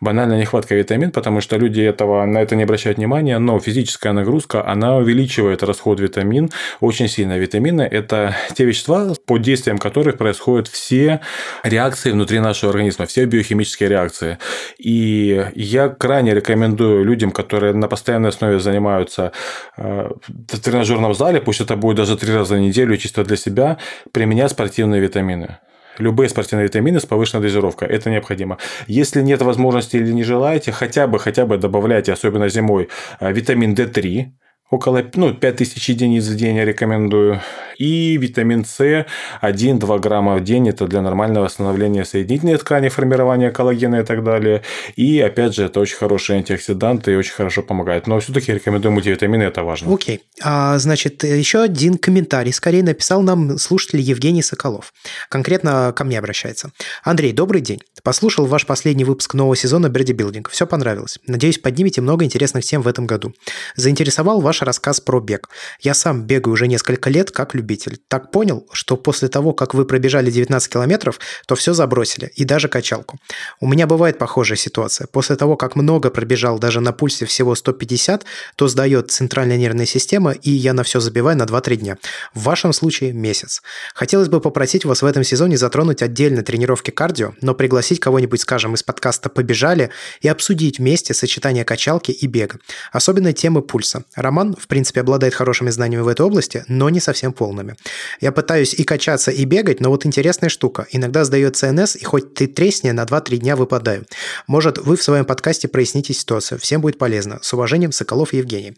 Speaker 2: банальная нехватка витамин, потому что люди этого, на это не обращают внимания, но физическая нагрузка, она увеличивает расход витамин очень сильно. Витамины – это те вещества, под действием которых происходят все реакции внутри нашего организма, все биохимические реакции. И я крайне рекомендую людям, которые на постоянной основе занимаются э, в тренажерном зале, пусть это будет даже три раза в неделю, чисто для себя, применять спортивные витамины любые спортивные витамины с повышенной дозировкой. Это необходимо. Если нет возможности или не желаете, хотя бы, хотя бы добавляйте, особенно зимой, э, витамин D3, около ну, 5000 единиц в день я рекомендую. И витамин С 1-2 грамма в день. Это для нормального восстановления соединительной ткани, формирования коллагена и так далее. И, опять же, это очень хороший антиоксидант и очень хорошо помогает. Но все-таки рекомендую мультивитамины, это важно.
Speaker 1: Окей. Okay. А, значит, еще один комментарий скорее написал нам слушатель Евгений Соколов. Конкретно ко мне обращается. Андрей, добрый день. Послушал ваш последний выпуск нового сезона Берди Билдинг. Все понравилось. Надеюсь, поднимете много интересных тем в этом году. Заинтересовал ваш рассказ про бег. Я сам бегаю уже несколько лет как любитель. Так понял, что после того, как вы пробежали 19 километров, то все забросили, и даже качалку. У меня бывает похожая ситуация. После того, как много пробежал даже на пульсе всего 150, то сдает центральная нервная система, и я на все забиваю на 2-3 дня. В вашем случае месяц. Хотелось бы попросить вас в этом сезоне затронуть отдельно тренировки кардио, но пригласить кого-нибудь, скажем, из подкаста «Побежали» и обсудить вместе сочетание качалки и бега. Особенно темы пульса. Роман в принципе, обладает хорошими знаниями в этой области, но не совсем полными. Я пытаюсь и качаться, и бегать, но вот интересная штука. Иногда сдает ЦНС, и хоть ты тресни, на 2-3 дня выпадаю. Может, вы в своем подкасте проясните ситуацию. Всем будет полезно. С уважением, Соколов Евгений.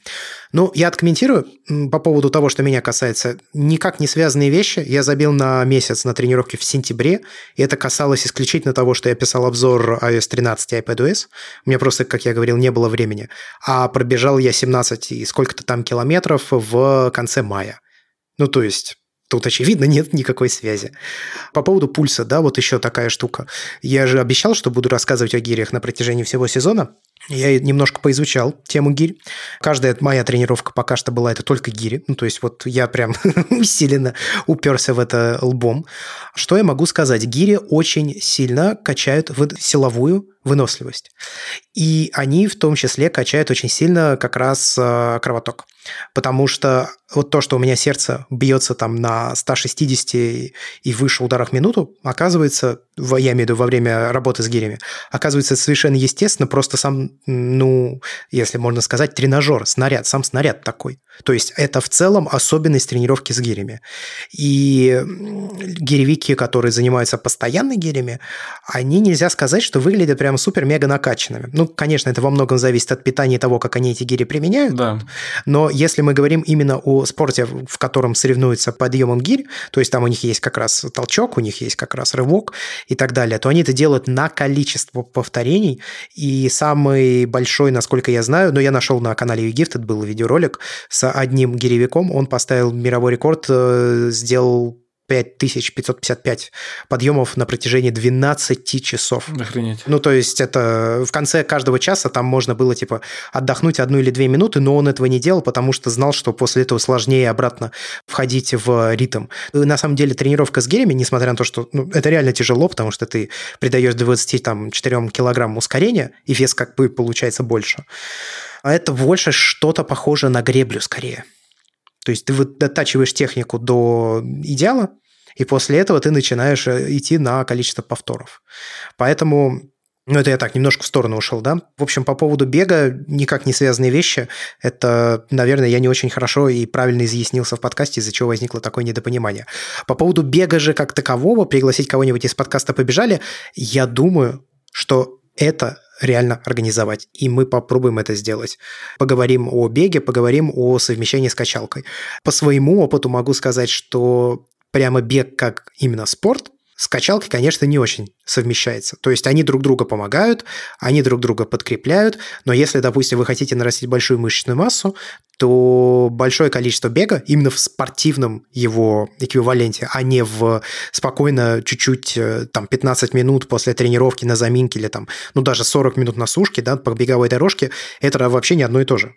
Speaker 1: Ну, я откомментирую по поводу того, что меня касается. Никак не связанные вещи. Я забил на месяц на тренировке в сентябре, и это касалось исключительно того, что я писал обзор iOS 13 и iPadOS. У меня просто, как я говорил, не было времени. А пробежал я 17 и сколько-то там километров в конце мая. Ну, то есть Тут, очевидно, нет никакой связи. По поводу пульса, да, вот еще такая штука. Я же обещал, что буду рассказывать о гирях на протяжении всего сезона. Я немножко поизучал тему гирь. Каждая моя тренировка пока что была это только гири. Ну, то есть вот я прям усиленно уперся в это лбом. Что я могу сказать? Гири очень сильно качают силовую выносливость. И они в том числе качают очень сильно как раз э, кровоток. Потому что вот то, что у меня сердце бьется там на 160 и выше ударах в минуту, оказывается, я имею в виду во время работы с гирями, оказывается совершенно естественно, просто сам, ну, если можно сказать, тренажер, снаряд, сам снаряд такой. То есть это в целом особенность тренировки с гирями. И гиревики, которые занимаются постоянно гирями, они нельзя сказать, что выглядят прям супер-мега накачанными. Ну, конечно, это во многом зависит от питания и того, как они эти гири применяют.
Speaker 2: Да.
Speaker 1: Но если мы говорим именно о спорте, в котором соревнуются подъемом гирь, то есть там у них есть как раз толчок, у них есть как раз рывок и так далее, то они это делают на количество повторений. И самый большой, насколько я знаю, но я нашел на канале YouGifted был видеоролик с одним гиревиком, он поставил мировой рекорд, э, сделал 5555 подъемов на протяжении 12 часов.
Speaker 2: Охренеть.
Speaker 1: Ну, то есть это в конце каждого часа там можно было, типа, отдохнуть одну или две минуты, но он этого не делал, потому что знал, что после этого сложнее обратно входить в ритм. На самом деле тренировка с гелями, несмотря на то, что ну, это реально тяжело, потому что ты придаешь 24 килограмм ускорения, и вес как бы получается больше. А это больше что-то похоже на греблю скорее. То есть ты вот дотачиваешь технику до идеала, и после этого ты начинаешь э, идти на количество повторов. Поэтому ну, это я так немножко в сторону ушел, да. В общем, по поводу бега никак не связанные вещи. Это, наверное, я не очень хорошо и правильно изъяснился в подкасте, из-за чего возникло такое недопонимание. По поводу бега же как такового, пригласить кого-нибудь из подкаста «Побежали», я думаю, что это реально организовать. И мы попробуем это сделать. Поговорим о беге, поговорим о совмещении с качалкой. По своему опыту могу сказать, что прямо бег как именно спорт с качалкой, конечно, не очень совмещается. То есть они друг друга помогают, они друг друга подкрепляют, но если, допустим, вы хотите нарастить большую мышечную массу, то большое количество бега именно в спортивном его эквиваленте, а не в спокойно чуть-чуть э, там 15 минут после тренировки на заминке или там, ну даже 40 минут на сушке, да, по беговой дорожке, это вообще не одно и то же.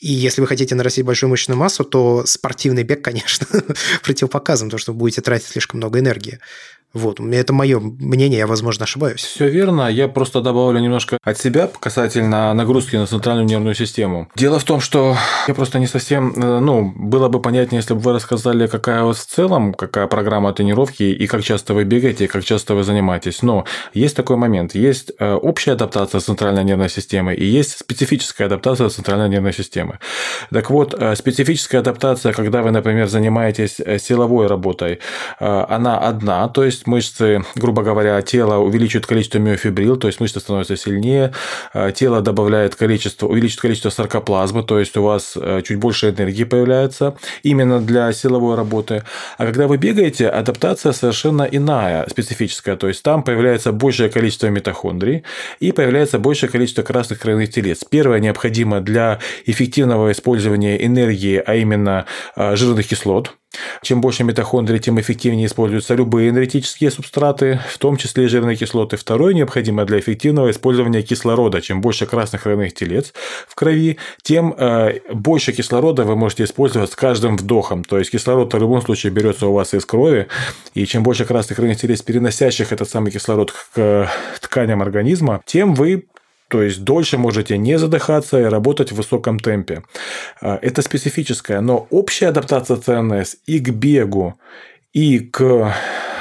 Speaker 1: И если вы хотите нарастить большую мышечную массу, то спортивный бег, конечно, противопоказан, потому что вы будете тратить слишком много энергии. Вот, это мое мнение, я, возможно, ошибаюсь.
Speaker 2: Все верно, я просто добавлю немножко от себя касательно нагрузки на центральную нервную систему. Дело в том, что я просто не совсем, э, ну, было бы понятнее, если бы вы рассказали, какая у вас в целом, какая программа тренировки и как часто вы бегаете, и как часто вы занимаетесь. Но есть такой момент, есть э, общая адаптация центральной нервной системы и есть специфическая адаптация центральной нервной системы. Так вот, э, специфическая адаптация, когда вы, например, занимаетесь силовой работой, она одна, то есть есть мышцы, грубо говоря, тело увеличивает количество миофибрил, то есть мышцы становятся сильнее, э, тело добавляет количество, увеличивает количество саркоплазмы, то есть у вас э, чуть больше энергии появляется именно для силовой работы. А когда вы бегаете, адаптация совершенно иная, специфическая, то есть там появляется большее количество митохондрий и появляется большее количество красных кровяных телец. Первое необходимо для эффективного использования энергии, а именно э, жирных кислот, чем больше митохондрий, тем эффективнее используются любые энергетические субстраты, в том числе жирные кислоты. Второе необходимо для эффективного использования кислорода. Чем больше красных кровяных телец в крови, тем э, больше кислорода вы можете использовать с каждым вдохом. То есть кислород в любом случае берется у вас из крови, и чем больше красных кровяных телец, переносящих этот самый кислород к тканям организма, тем вы то есть дольше можете не задыхаться и работать в высоком темпе. А, это специфическое, но общая адаптация ЦНС и к бегу, и к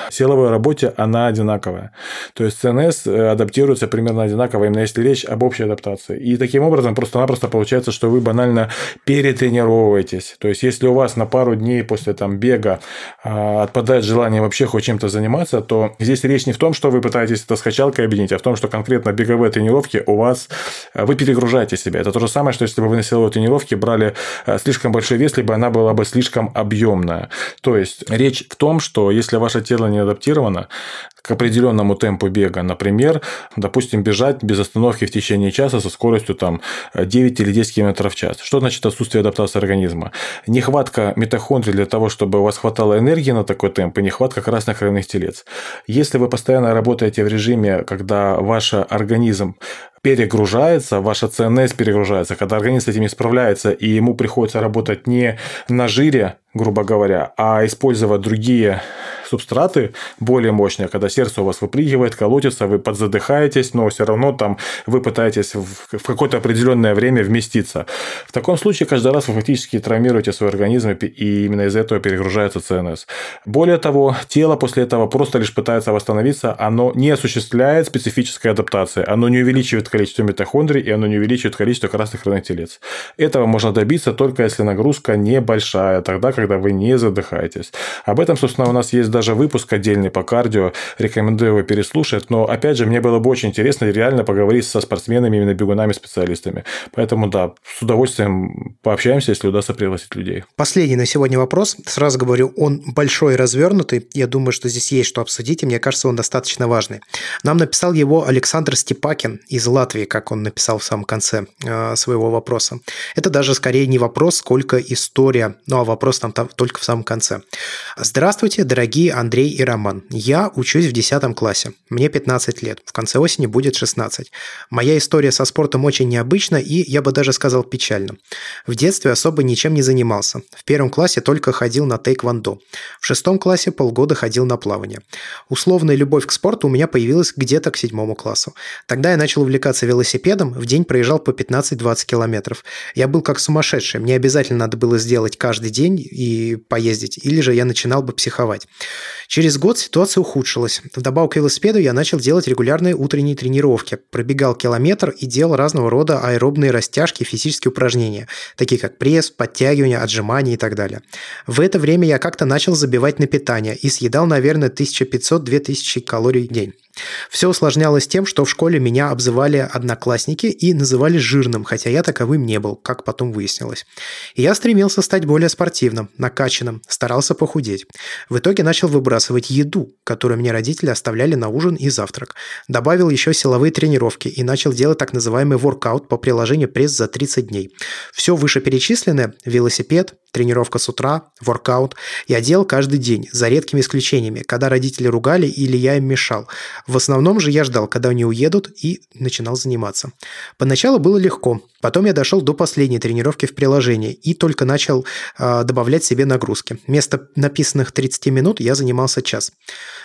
Speaker 2: силовой работе она одинаковая. То есть ЦНС э, адаптируется примерно одинаково, именно если речь об общей адаптации. И таким образом просто-напросто получается, что вы банально перетренировываетесь. То есть, если у вас на пару дней после там, бега а, отпадает желание вообще хоть чем-то заниматься, то здесь речь не в том, что вы пытаетесь это с качалкой объединить, а в том, что конкретно беговые тренировки у вас, э, вы перегружаете себя. Это то же самое, что если бы вы на силовой тренировке брали э, слишком большой вес, либо она была бы слишком объемная. То есть, речь в том, что если ваше тело не адаптировано к определенному темпу бега. Например, допустим, бежать без остановки в течение часа со скоростью там, 9 или 10 км в час. Что значит отсутствие адаптации организма? Нехватка митохондрий для того, чтобы у вас хватало энергии на такой темп, и нехватка красных кровяных телец. Если вы постоянно работаете в режиме, когда ваш организм перегружается, ваша ЦНС перегружается, когда организм с этим не справляется, и ему приходится работать не на жире, грубо говоря, а использовать другие субстраты более мощные, когда сердце у вас выпрыгивает, колотится, вы подзадыхаетесь, но все равно там вы пытаетесь в какое-то определенное время вместиться. В таком случае каждый раз вы фактически травмируете свой организм, и именно из-за этого перегружается ЦНС. Более того, тело после этого просто лишь пытается восстановиться, оно не осуществляет специфической адаптации, оно не увеличивает количество митохондрий, и оно не увеличивает количество красных кровяных телец. Этого можно добиться только если нагрузка небольшая, тогда, когда вы не задыхаетесь. Об этом, собственно, у нас есть даже выпуск отдельный по кардио, рекомендую его переслушать. Но, опять же, мне было бы очень интересно реально поговорить со спортсменами, именно бегунами, специалистами. Поэтому, да, с удовольствием пообщаемся, если удастся пригласить людей.
Speaker 1: Последний на сегодня вопрос. Сразу говорю, он большой и развернутый. Я думаю, что здесь есть что обсудить, и мне кажется, он достаточно важный. Нам написал его Александр Степакин из Латвии, как он написал в самом конце э, своего вопроса. Это даже скорее не вопрос, сколько история, ну а вопрос там только в самом конце. Здравствуйте, дорогие Андрей и Роман. Я учусь в 10 классе. Мне 15 лет. В конце осени будет 16. Моя история со спортом очень необычна и, я бы даже сказал, печальна. В детстве особо ничем не занимался. В первом классе только ходил на тейквондо. В шестом классе полгода ходил на плавание. Условная любовь к спорту у меня появилась где-то к седьмому классу. Тогда я начал увлекаться велосипедом, в день проезжал по 15-20 километров. Я был как сумасшедший, мне обязательно надо было сделать каждый день и поездить, или же я начинал бы психовать. Через год ситуация ухудшилась. Вдобавок к велосипеду я начал делать регулярные утренние тренировки. Пробегал километр и делал разного рода аэробные растяжки и физические упражнения, такие как пресс, подтягивания, отжимания и так далее. В это время я как-то начал забивать на питание и съедал, наверное, 1500-2000 калорий в день. Все усложнялось тем, что в школе меня обзывали одноклассники и называли жирным, хотя я таковым не был, как потом выяснилось. И я стремился стать более спортивным, накачанным, старался похудеть. В итоге начал выбрасывать еду, которую мне родители оставляли на ужин и завтрак. Добавил еще силовые тренировки и начал делать так называемый воркаут по приложению пресс за 30 дней. Все вышеперечисленное – велосипед, тренировка с утра, воркаут – я делал каждый день, за редкими исключениями, когда родители ругали или я им мешал. В основном же я ждал, когда они уедут, и начинал заниматься. Поначалу было легко. Потом я дошел до последней тренировки в приложении и только начал э, добавлять себе нагрузки. Вместо написанных 30 минут я занимался час.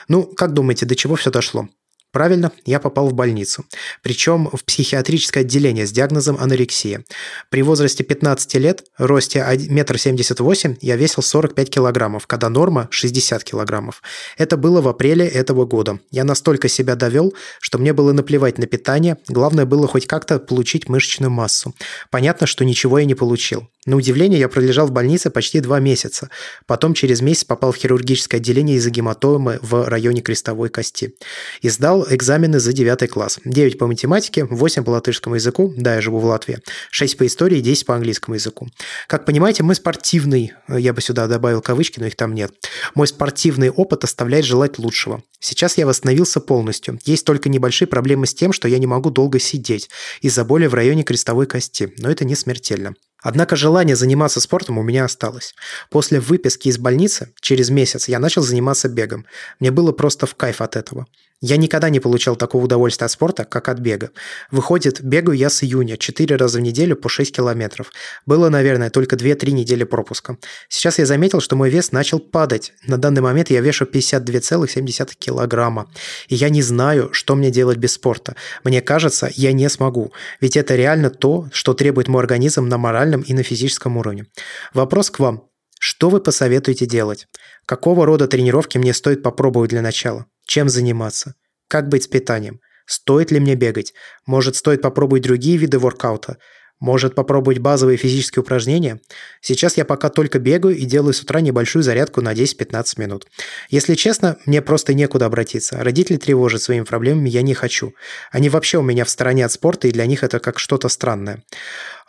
Speaker 1: Ну, как думаете, до чего все дошло? Правильно, я попал в больницу. Причем в психиатрическое отделение с диагнозом анорексия. При возрасте 15 лет, росте 1,78 м, я весил 45 килограммов, когда норма 60 килограммов. Это было в апреле этого года. Я настолько себя довел, что мне было наплевать на питание, главное было хоть как-то получить мышечную массу. Понятно, что ничего я не получил. На удивление, я пролежал в больнице почти два месяца. Потом через месяц попал в хирургическое отделение из-за гематомы в районе крестовой кости. И сдал экзамены за 9 класс. 9 по математике, 8 по латышскому языку, да, я живу в Латвии, 6 по истории, 10 по английскому языку. Как понимаете, мы спортивный, я бы сюда добавил кавычки, но их там нет. Мой спортивный опыт оставляет желать лучшего. Сейчас я восстановился полностью. Есть только небольшие проблемы с тем, что я не могу долго сидеть из-за боли в районе крестовой кости, но это не смертельно. Однако желание заниматься спортом у меня осталось. После выписки из больницы, через месяц, я начал заниматься бегом. Мне было просто в кайф от этого. Я никогда не получал такого удовольствия от спорта, как от бега. Выходит, бегаю я с июня, 4 раза в неделю по 6 километров. Было, наверное, только 2-3 недели пропуска. Сейчас я заметил, что мой вес начал падать. На данный момент я вешу 52,7 килограмма. И я не знаю, что мне делать без спорта. Мне кажется, я не смогу. Ведь это реально то, что требует мой организм на моральном и на физическом уровне. Вопрос к вам. Что вы посоветуете делать? Какого рода тренировки мне стоит попробовать для начала? Чем заниматься? Как быть с питанием? Стоит ли мне бегать? Может, стоит попробовать другие виды воркаута? Может, попробовать базовые физические упражнения? Сейчас я пока только бегаю и делаю с утра небольшую зарядку на 10-15 минут. Если честно, мне просто некуда обратиться. Родители тревожат своими проблемами, я не хочу. Они вообще у меня в стороне от спорта, и для них это как что-то странное.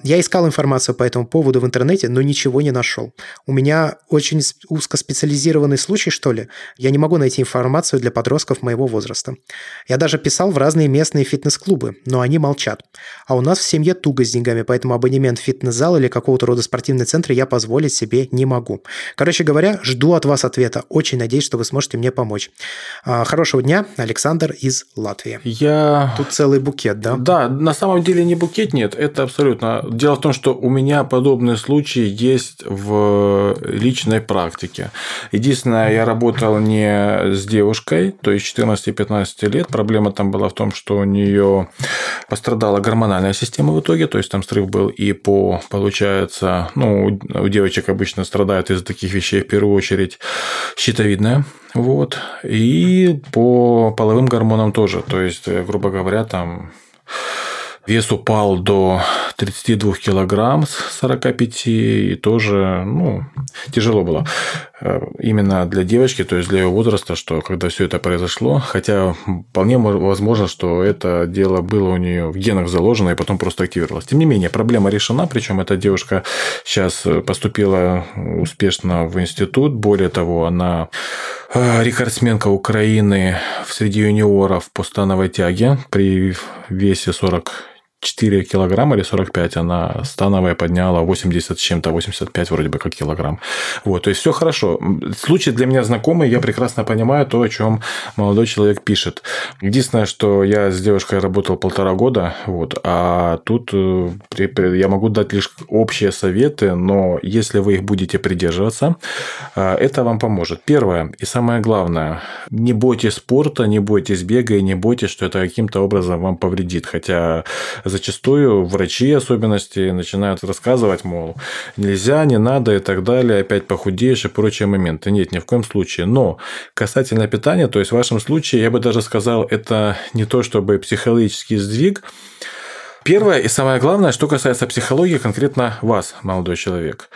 Speaker 1: Я искал информацию по этому поводу в интернете, но ничего не нашел. У меня очень узкоспециализированный случай, что ли. Я не могу найти информацию для подростков моего возраста. Я даже писал в разные местные фитнес-клубы, но они молчат. А у нас в семье туго с деньгами, поэтому абонемент в фитнес-зал или какого-то рода спортивный центр я позволить себе не могу. Короче говоря, жду от вас ответа. Очень надеюсь, что вы сможете мне помочь. А, хорошего дня, Александр из Латвии.
Speaker 2: Я...
Speaker 1: Тут целый букет, да?
Speaker 2: Да, на самом деле не букет нет, это абсолютно Дело в том, что у меня подобные случаи есть в личной практике. Единственное, я работал не с девушкой, то есть 14-15 лет. Проблема там была в том, что у нее пострадала гормональная система в итоге, то есть там срыв был и по, получается, ну, у девочек обычно страдают из-за таких вещей в первую очередь щитовидная, вот, и по половым гормонам тоже, то есть, грубо говоря, там Вес упал до 32 килограмм с 45, и тоже, ну, тяжело было. Э, именно для девочки, то есть для ее возраста, что когда все это произошло, хотя вполне возможно, что это дело было у нее в генах заложено и потом просто активировалось. Тем не менее, проблема решена, причем эта девушка сейчас поступила успешно в институт, более того, она э, рекордсменка Украины среди юниоров по становой тяге при весе 40 4 килограмма или 45, она становая подняла 80 с чем-то, 85 вроде бы как килограмм. Вот, то есть все хорошо. Случай для меня знакомый, я прекрасно понимаю то, о чем молодой человек пишет. Единственное, что я с девушкой работал полтора года, вот, а тут э, я могу дать лишь общие советы, но если вы их будете придерживаться, э, это вам поможет. Первое и самое главное, не бойтесь спорта, не бойтесь бега и не бойтесь, что это каким-то образом вам повредит. Хотя зачастую врачи особенности начинают рассказывать, мол, нельзя, не надо и так далее, опять похудеешь и прочие моменты. Нет, ни в коем случае. Но касательно питания, то есть в вашем случае, я бы даже сказал, это не то чтобы психологический сдвиг, Первое и самое главное, что касается психологии, конкретно вас, молодой человек.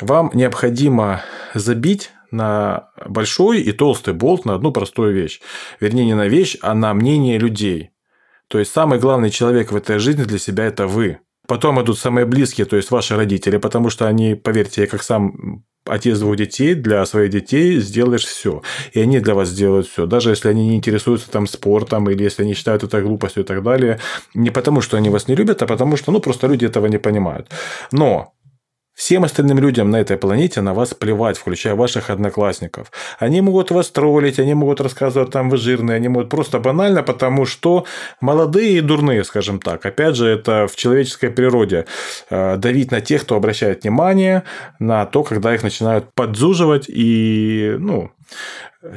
Speaker 2: Вам необходимо забить на большой и толстый болт на одну простую вещь. Вернее, не на вещь, а на мнение людей. То есть самый главный человек в этой жизни для себя это вы. Потом идут самые близкие, то есть ваши родители, потому что они, поверьте, я как сам отец двух детей, для своих детей сделаешь все. И они для вас сделают все. Даже если они не интересуются там спортом, или если они считают это глупостью и так далее. Не потому, что они вас не любят, а потому что, ну, просто люди этого не понимают. Но Всем остальным людям на этой планете на вас плевать, включая ваших одноклассников. Они могут вас троллить, они могут рассказывать, там вы жирные, они могут просто банально, потому что молодые и дурные, скажем так. Опять же, это в человеческой природе. Э, давить на тех, кто обращает внимание, на то, когда их начинают подзуживать и, ну,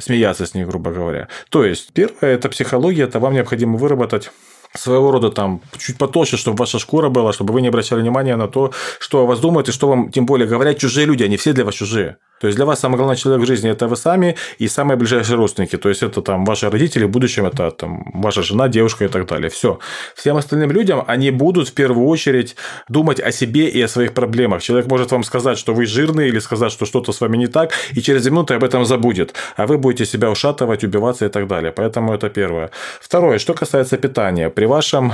Speaker 2: смеяться с них, грубо говоря. То есть, первое – это психология, это вам необходимо выработать своего рода там чуть потолще, чтобы ваша шкура была, чтобы вы не обращали внимания на то, что о вас думают и что вам тем более говорят чужие люди, они все для вас чужие. То есть для вас самый главный человек в жизни это вы сами и самые ближайшие родственники. То есть это там ваши родители, в будущем это там ваша жена, девушка и так далее. Все. Всем остальным людям они будут в первую очередь думать о себе и о своих проблемах. Человек может вам сказать, что вы жирный или сказать, что что-то с вами не так, и через минуту об этом забудет. А вы будете себя ушатывать, убиваться и так далее. Поэтому это первое. Второе, что касается питания. При вашем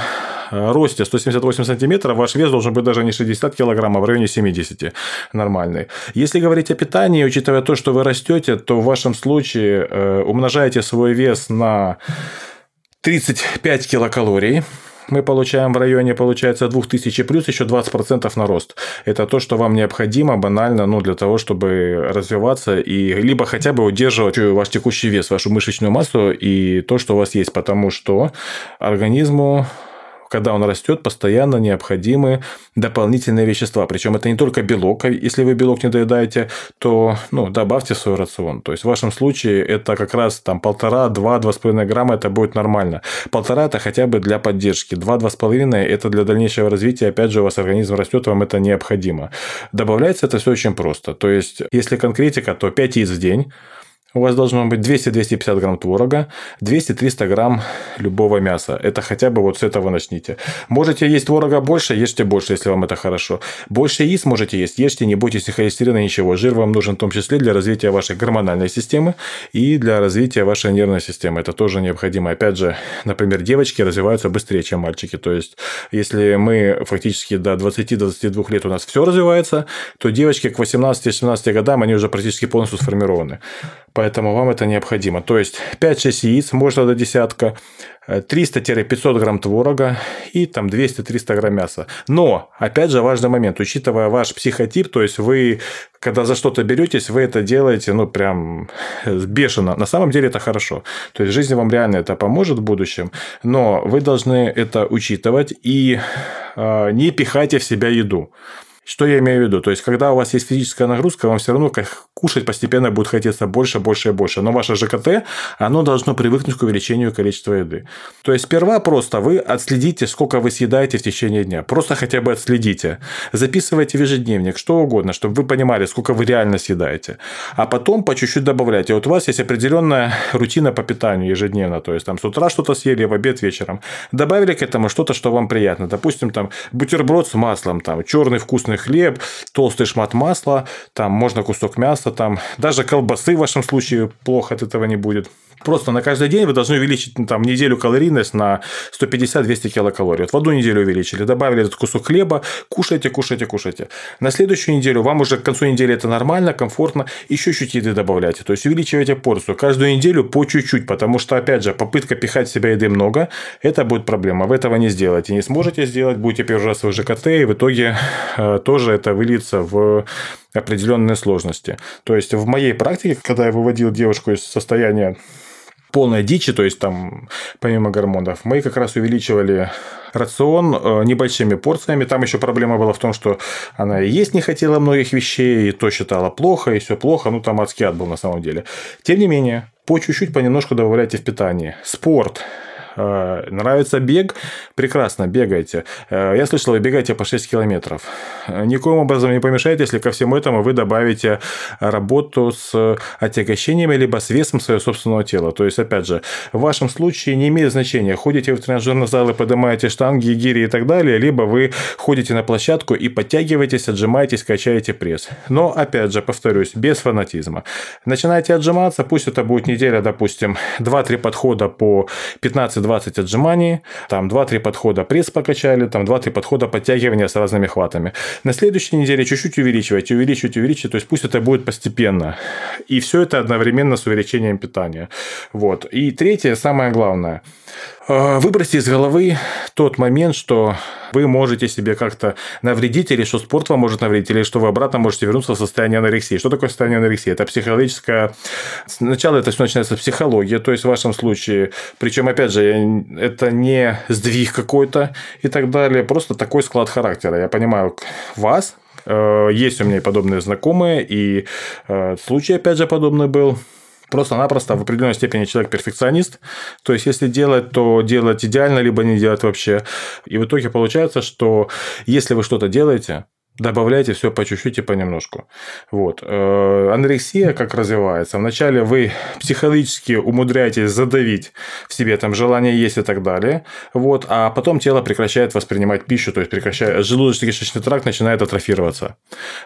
Speaker 2: э, росте 178 сантиметров ваш вес должен быть даже не 60 килограмм, а в районе 70 нормальный. Если говорить о питании, учитывая то, что вы растете, то в вашем случае э, умножаете свой вес на 35 килокалорий, мы получаем в районе, получается, 2000 плюс еще 20% на рост. Это то, что вам необходимо банально ну, для того, чтобы развиваться и либо хотя бы удерживать ваш текущий вес, вашу мышечную массу и то, что у вас есть. Потому что организму когда он растет, постоянно необходимы дополнительные вещества. Причем это не только белок. А если вы белок не доедаете, то ну, добавьте в свой рацион. То есть в вашем случае это как раз там полтора, два, два с половиной грамма это будет нормально. Полтора это хотя бы для поддержки. Два, два с половиной это для дальнейшего развития. Опять же, у вас организм растет, вам это необходимо. Добавляется это все очень просто. То есть, если конкретика, то 5 яиц в день у вас должно быть 200-250 грамм творога, 200-300 грамм любого мяса. Это хотя бы вот с этого начните. Можете есть творога больше, ешьте больше, если вам это хорошо. Больше яиц можете есть, ешьте, не бойтесь ни холестерина, ничего. Жир вам нужен в том числе для развития вашей гормональной системы и для развития вашей нервной системы. Это тоже необходимо. Опять же, например, девочки развиваются быстрее, чем мальчики. То есть, если мы фактически до 20-22 лет у нас все развивается, то девочки к 18-17 годам, они уже практически полностью сформированы поэтому вам это необходимо. То есть 5-6 яиц, можно до десятка, 300-500 грамм творога и там 200-300 грамм мяса. Но, опять же, важный момент, учитывая ваш психотип, то есть вы, когда за что-то беретесь, вы это делаете, ну, прям бешено. На самом деле это хорошо. То есть, жизнь вам реально это поможет в будущем, но вы должны это учитывать и э, не пихайте в себя еду. Что я имею в виду? То есть, когда у вас есть физическая нагрузка, вам все равно кушать постепенно будет хотеться больше, больше и больше. Но ваше ЖКТ, оно должно привыкнуть к увеличению количества еды. То есть, сперва просто вы отследите, сколько вы съедаете в течение дня. Просто хотя бы отследите. Записывайте в ежедневник, что угодно, чтобы вы понимали, сколько вы реально съедаете. А потом по чуть-чуть добавляйте. Вот у вас есть определенная рутина по питанию ежедневно. То есть, там с утра что-то съели, в обед, вечером. Добавили к этому что-то, что вам приятно. Допустим, там бутерброд с маслом, там черный вкусный хлеб, толстый шмат масла, там можно кусок мяса, там даже колбасы в вашем случае плохо от этого не будет. Просто на каждый день вы должны увеличить ну, там, неделю калорийность на 150-200 килокалорий. Вот в одну неделю увеличили, добавили этот кусок хлеба, кушайте, кушайте, кушайте. На следующую неделю вам уже к концу недели это нормально, комфортно, еще чуть еды добавляйте. То есть увеличивайте порцию каждую неделю по чуть-чуть, потому что, опять же, попытка пихать в себя еды много, это будет проблема. Вы этого не сделаете. Не сможете сделать, будете раз в ЖКТ, и в итоге э, тоже это выльется в определенные сложности. То есть в моей практике, когда я выводил девушку из состояния полной дичи, то есть там помимо гормонов, мы как раз увеличивали рацион э, небольшими порциями. Там еще проблема была в том, что она и есть не хотела многих вещей, и то считала плохо, и все плохо. Ну, там адский ад был на самом деле. Тем не менее, по чуть-чуть, понемножку добавляйте в питание. Спорт, нравится бег? Прекрасно, бегайте. Э, я слышал, вы бегаете по 6 километров. Э, никоим образом не помешает, если ко всему этому вы добавите работу с отягощениями, либо с весом своего собственного тела. То есть, опять же, в вашем случае не имеет значения, ходите в тренажерный зал и поднимаете штанги, гири и так далее, либо вы ходите на площадку и подтягиваетесь, отжимаетесь, качаете пресс. Но, опять же, повторюсь, без фанатизма. Начинайте отжиматься, пусть это будет неделя, допустим, 2-3 подхода по 15 20 отжиманий, там 2-3 подхода пресс покачали, там 2-3 подхода подтягивания с разными хватами. На следующей неделе чуть-чуть увеличивайте, увеличивайте, увеличивайте, то есть пусть это будет постепенно. И все это одновременно с увеличением питания. Вот. И третье, самое главное – выбросьте из головы тот момент, что вы можете себе как-то навредить, или что спорт вам может навредить, или что вы обратно можете вернуться в состояние анорексии. Что такое состояние анорексии? Это психологическое... Сначала это все начинается с психологии, то есть в вашем случае, причем, опять же, это не сдвиг какой-то и так далее, просто такой склад характера. Я понимаю вас, э, есть у меня и подобные знакомые, и э, случай, опять же, подобный был. Просто-напросто в определенной степени человек перфекционист. То есть, если делать, то делать идеально, либо не делать вообще. И в итоге получается, что если вы что-то делаете, добавляйте все по чуть-чуть и понемножку. Вот. Э, анорексия как развивается? Вначале вы психологически умудряетесь задавить в себе там желание есть и так далее, вот, а потом тело прекращает воспринимать пищу, то есть прекращает, желудочно-кишечный тракт начинает атрофироваться.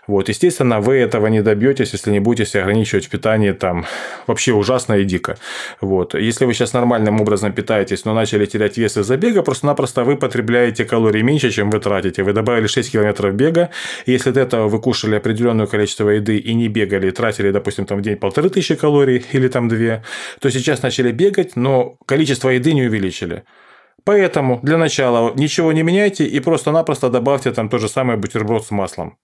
Speaker 2: Вот. Естественно, вы этого не добьетесь, если не будете себя ограничивать в питании там вообще ужасно и дико. Вот. Если вы сейчас нормальным образом питаетесь, но начали терять вес из-за бега, просто-напросто вы потребляете калорий меньше, чем вы тратите. Вы добавили 6 километров бега, если до этого вы кушали определенное количество еды и не бегали, тратили, допустим, там в день полторы тысячи калорий или там две, то сейчас начали бегать, но количество еды не увеличили. Поэтому для начала ничего не меняйте и просто-напросто добавьте там то же самое бутерброд с маслом.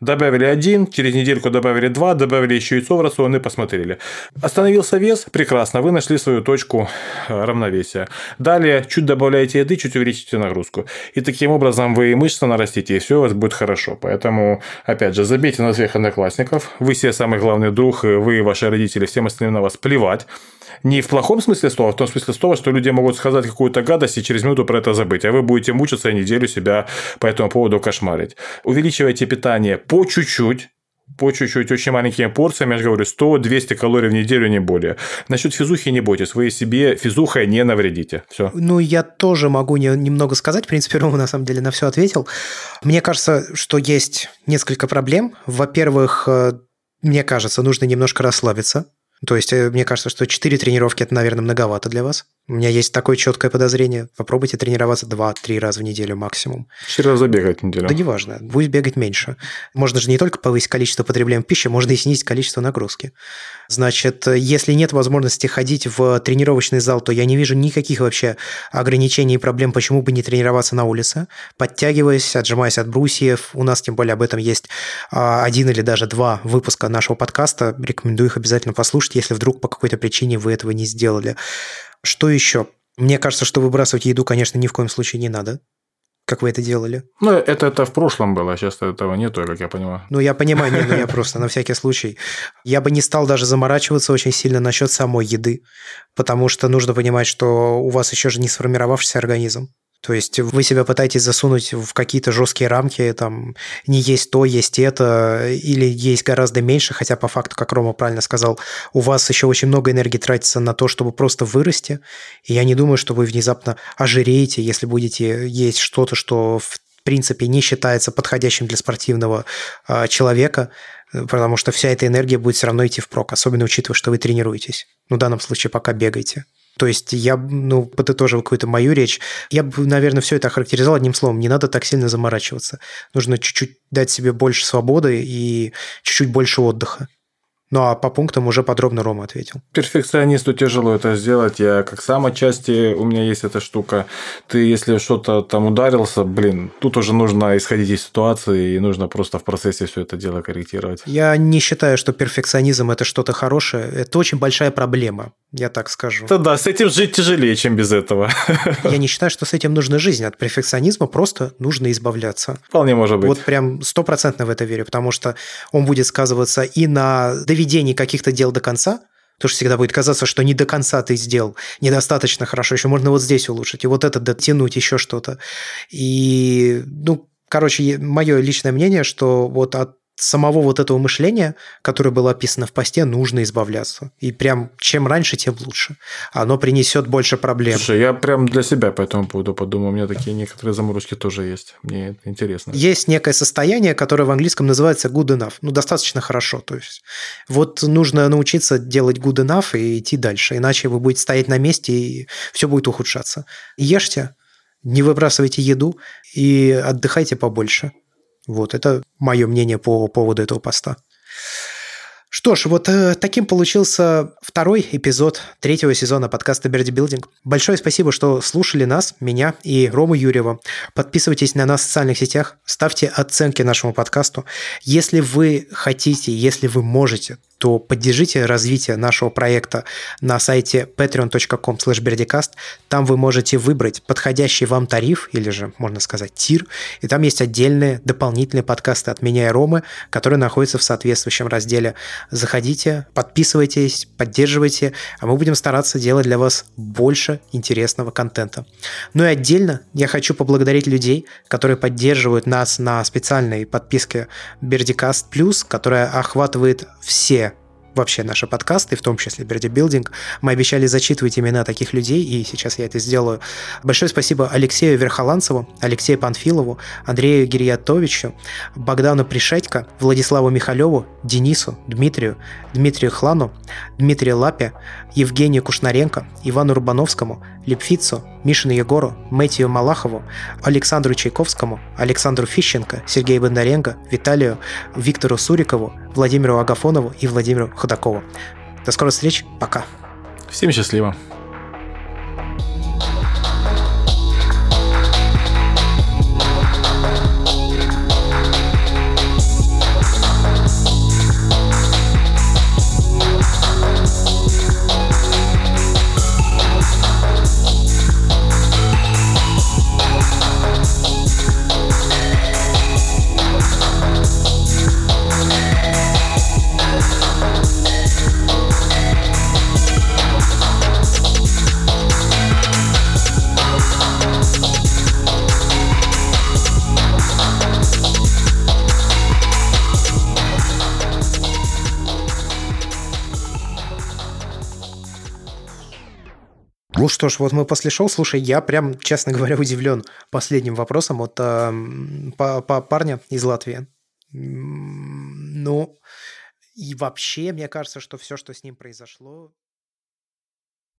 Speaker 2: Добавили один, через недельку добавили два, добавили еще яйцо в рацион и посмотрели. Остановился вес, прекрасно, вы нашли свою точку э, равновесия. Далее чуть добавляете еды, чуть увеличите нагрузку. И таким образом вы мышцы нарастите, и все у вас будет хорошо. Поэтому, опять же, забейте на своих одноклассников. Вы все самый главный друг, вы и ваши родители, всем остальным на вас плевать. Не в плохом смысле слова, а в том смысле слова, что люди могут сказать какую-то гадость и через минуту про это забыть, а вы будете мучиться и неделю себя по этому поводу кошмарить. Увеличивайте питание по чуть-чуть, по чуть-чуть, очень маленькими порциями, я же говорю, 100-200 калорий в неделю, не более. Насчет физухи не бойтесь, вы себе физухой не навредите. Все.
Speaker 1: Ну, я тоже могу не, немного сказать, в принципе, Рома на самом деле на все ответил. Мне кажется, что есть несколько проблем. Во-первых, э, мне кажется, нужно немножко расслабиться, то есть, э, мне кажется, что 4 тренировки – это, наверное, многовато для вас. У меня есть такое четкое подозрение. Попробуйте тренироваться 2-3 раза в неделю максимум.
Speaker 2: 4 раза бегать в неделю.
Speaker 1: Да неважно. Будет бегать меньше. Можно же не только повысить количество потребляемой пищи, можно и снизить количество нагрузки. Значит, если нет возможности ходить в тренировочный зал, то я не вижу никаких вообще ограничений и проблем, почему бы не тренироваться на улице. Подтягиваясь, отжимаясь от брусьев. У нас, тем более, об этом есть а, один или даже два выпуска нашего подкаста. Рекомендую их обязательно послушать, если вдруг по какой-то причине вы этого не сделали. Что еще? Мне кажется, что выбрасывать еду, конечно, ни в коем случае не надо. Как вы это делали?
Speaker 2: Ну, это, это в прошлом было, а сейчас этого нету, как я понимаю.
Speaker 1: Ну, я понимаю, нет, но я просто на всякий случай. Я бы не стал даже заморачиваться очень сильно насчет самой еды, потому что нужно понимать, что у вас еще же не сформировавшийся организм. То есть вы себя пытаетесь засунуть в какие-то жесткие рамки, там, не есть то, есть это, или есть гораздо меньше, хотя по факту, как Рома правильно сказал, у вас еще очень много энергии тратится на то, чтобы просто вырасти, и я не думаю, что вы внезапно ожиреете, если будете есть что-то, что в принципе не считается подходящим для спортивного э, человека, потому что вся эта энергия будет все равно идти впрок, особенно учитывая, что вы тренируетесь. Ну, в данном случае пока бегаете. То есть я, ну, подытожив какую-то мою речь, я бы, наверное, все это охарактеризовал одним словом. Не надо так сильно заморачиваться. Нужно чуть-чуть дать себе больше свободы и чуть-чуть больше отдыха. Ну а по пунктам уже подробно Рома ответил.
Speaker 2: Перфекционисту тяжело это сделать. Я как сам отчасти, у меня есть эта штука. Ты, если что-то там ударился, блин, тут уже нужно исходить из ситуации, и нужно просто в процессе все это дело корректировать.
Speaker 1: Я не считаю, что перфекционизм – это что-то хорошее. Это очень большая проблема, я так скажу.
Speaker 2: Да, да, с этим жить тяжелее, чем без этого.
Speaker 1: Я не считаю, что с этим нужно жизнь. От перфекционизма просто нужно избавляться.
Speaker 2: Вполне может быть.
Speaker 1: Вот прям стопроцентно в это верю, потому что он будет сказываться и на доведении каких-то дел до конца, Потому что всегда будет казаться, что не до конца ты сделал, недостаточно хорошо, еще можно вот здесь улучшить, и вот это дотянуть, еще что-то. И, ну, короче, мое личное мнение, что вот от самого вот этого мышления, которое было описано в посте, нужно избавляться. И прям чем раньше, тем лучше. Оно принесет больше проблем.
Speaker 2: Слушай, я прям для себя по этому поводу подумал. У меня такие некоторые заморочки тоже есть. Мне это интересно.
Speaker 1: Есть некое состояние, которое в английском называется good enough. Ну, достаточно хорошо. То есть вот нужно научиться делать good enough и идти дальше. Иначе вы будете стоять на месте, и все будет ухудшаться. Ешьте, не выбрасывайте еду и отдыхайте побольше. Вот, это мое мнение по поводу этого поста. Что ж, вот э, таким получился второй эпизод третьего сезона подкаста Берди Билдинг. Большое спасибо, что слушали нас, меня и Рому Юрьева. Подписывайтесь на нас в социальных сетях, ставьте оценки нашему подкасту. Если вы хотите, если вы можете, то поддержите развитие нашего проекта на сайте patreon.com berdicast. Там вы можете выбрать подходящий вам тариф, или же, можно сказать, тир, и там есть отдельные дополнительные подкасты от меня и Ромы, которые находятся в соответствующем разделе. Заходите, подписывайтесь, поддерживайте, а мы будем стараться делать для вас больше интересного контента. Ну и отдельно я хочу поблагодарить людей, которые поддерживают нас на специальной подписке Бердикаст Плюс, которая охватывает все вообще наши подкасты, в том числе Берди Билдинг. Мы обещали зачитывать имена таких людей, и сейчас я это сделаю. Большое спасибо Алексею Верхоланцеву, Алексею Панфилову, Андрею Гирьятовичу, Богдану Пришедько, Владиславу Михалеву, Денису, Дмитрию, Дмитрию Хлану, Дмитрию Лапе, Евгению Кушнаренко, Ивану Рубановскому, Лепфицу, Мишину Егору, Мэтью Малахову, Александру Чайковскому, Александру Фищенко, Сергею Бондаренко, Виталию, Виктору Сурикову, Владимиру Агафонову и Владимиру Ходакову. До скорых встреч, пока.
Speaker 2: Всем счастливо.
Speaker 1: Ну что ж, вот мы после шоу. Слушай, я прям, честно говоря, удивлен последним вопросом от э, по, по парня из Латвии. Ну, и вообще, мне кажется, что все, что с ним произошло,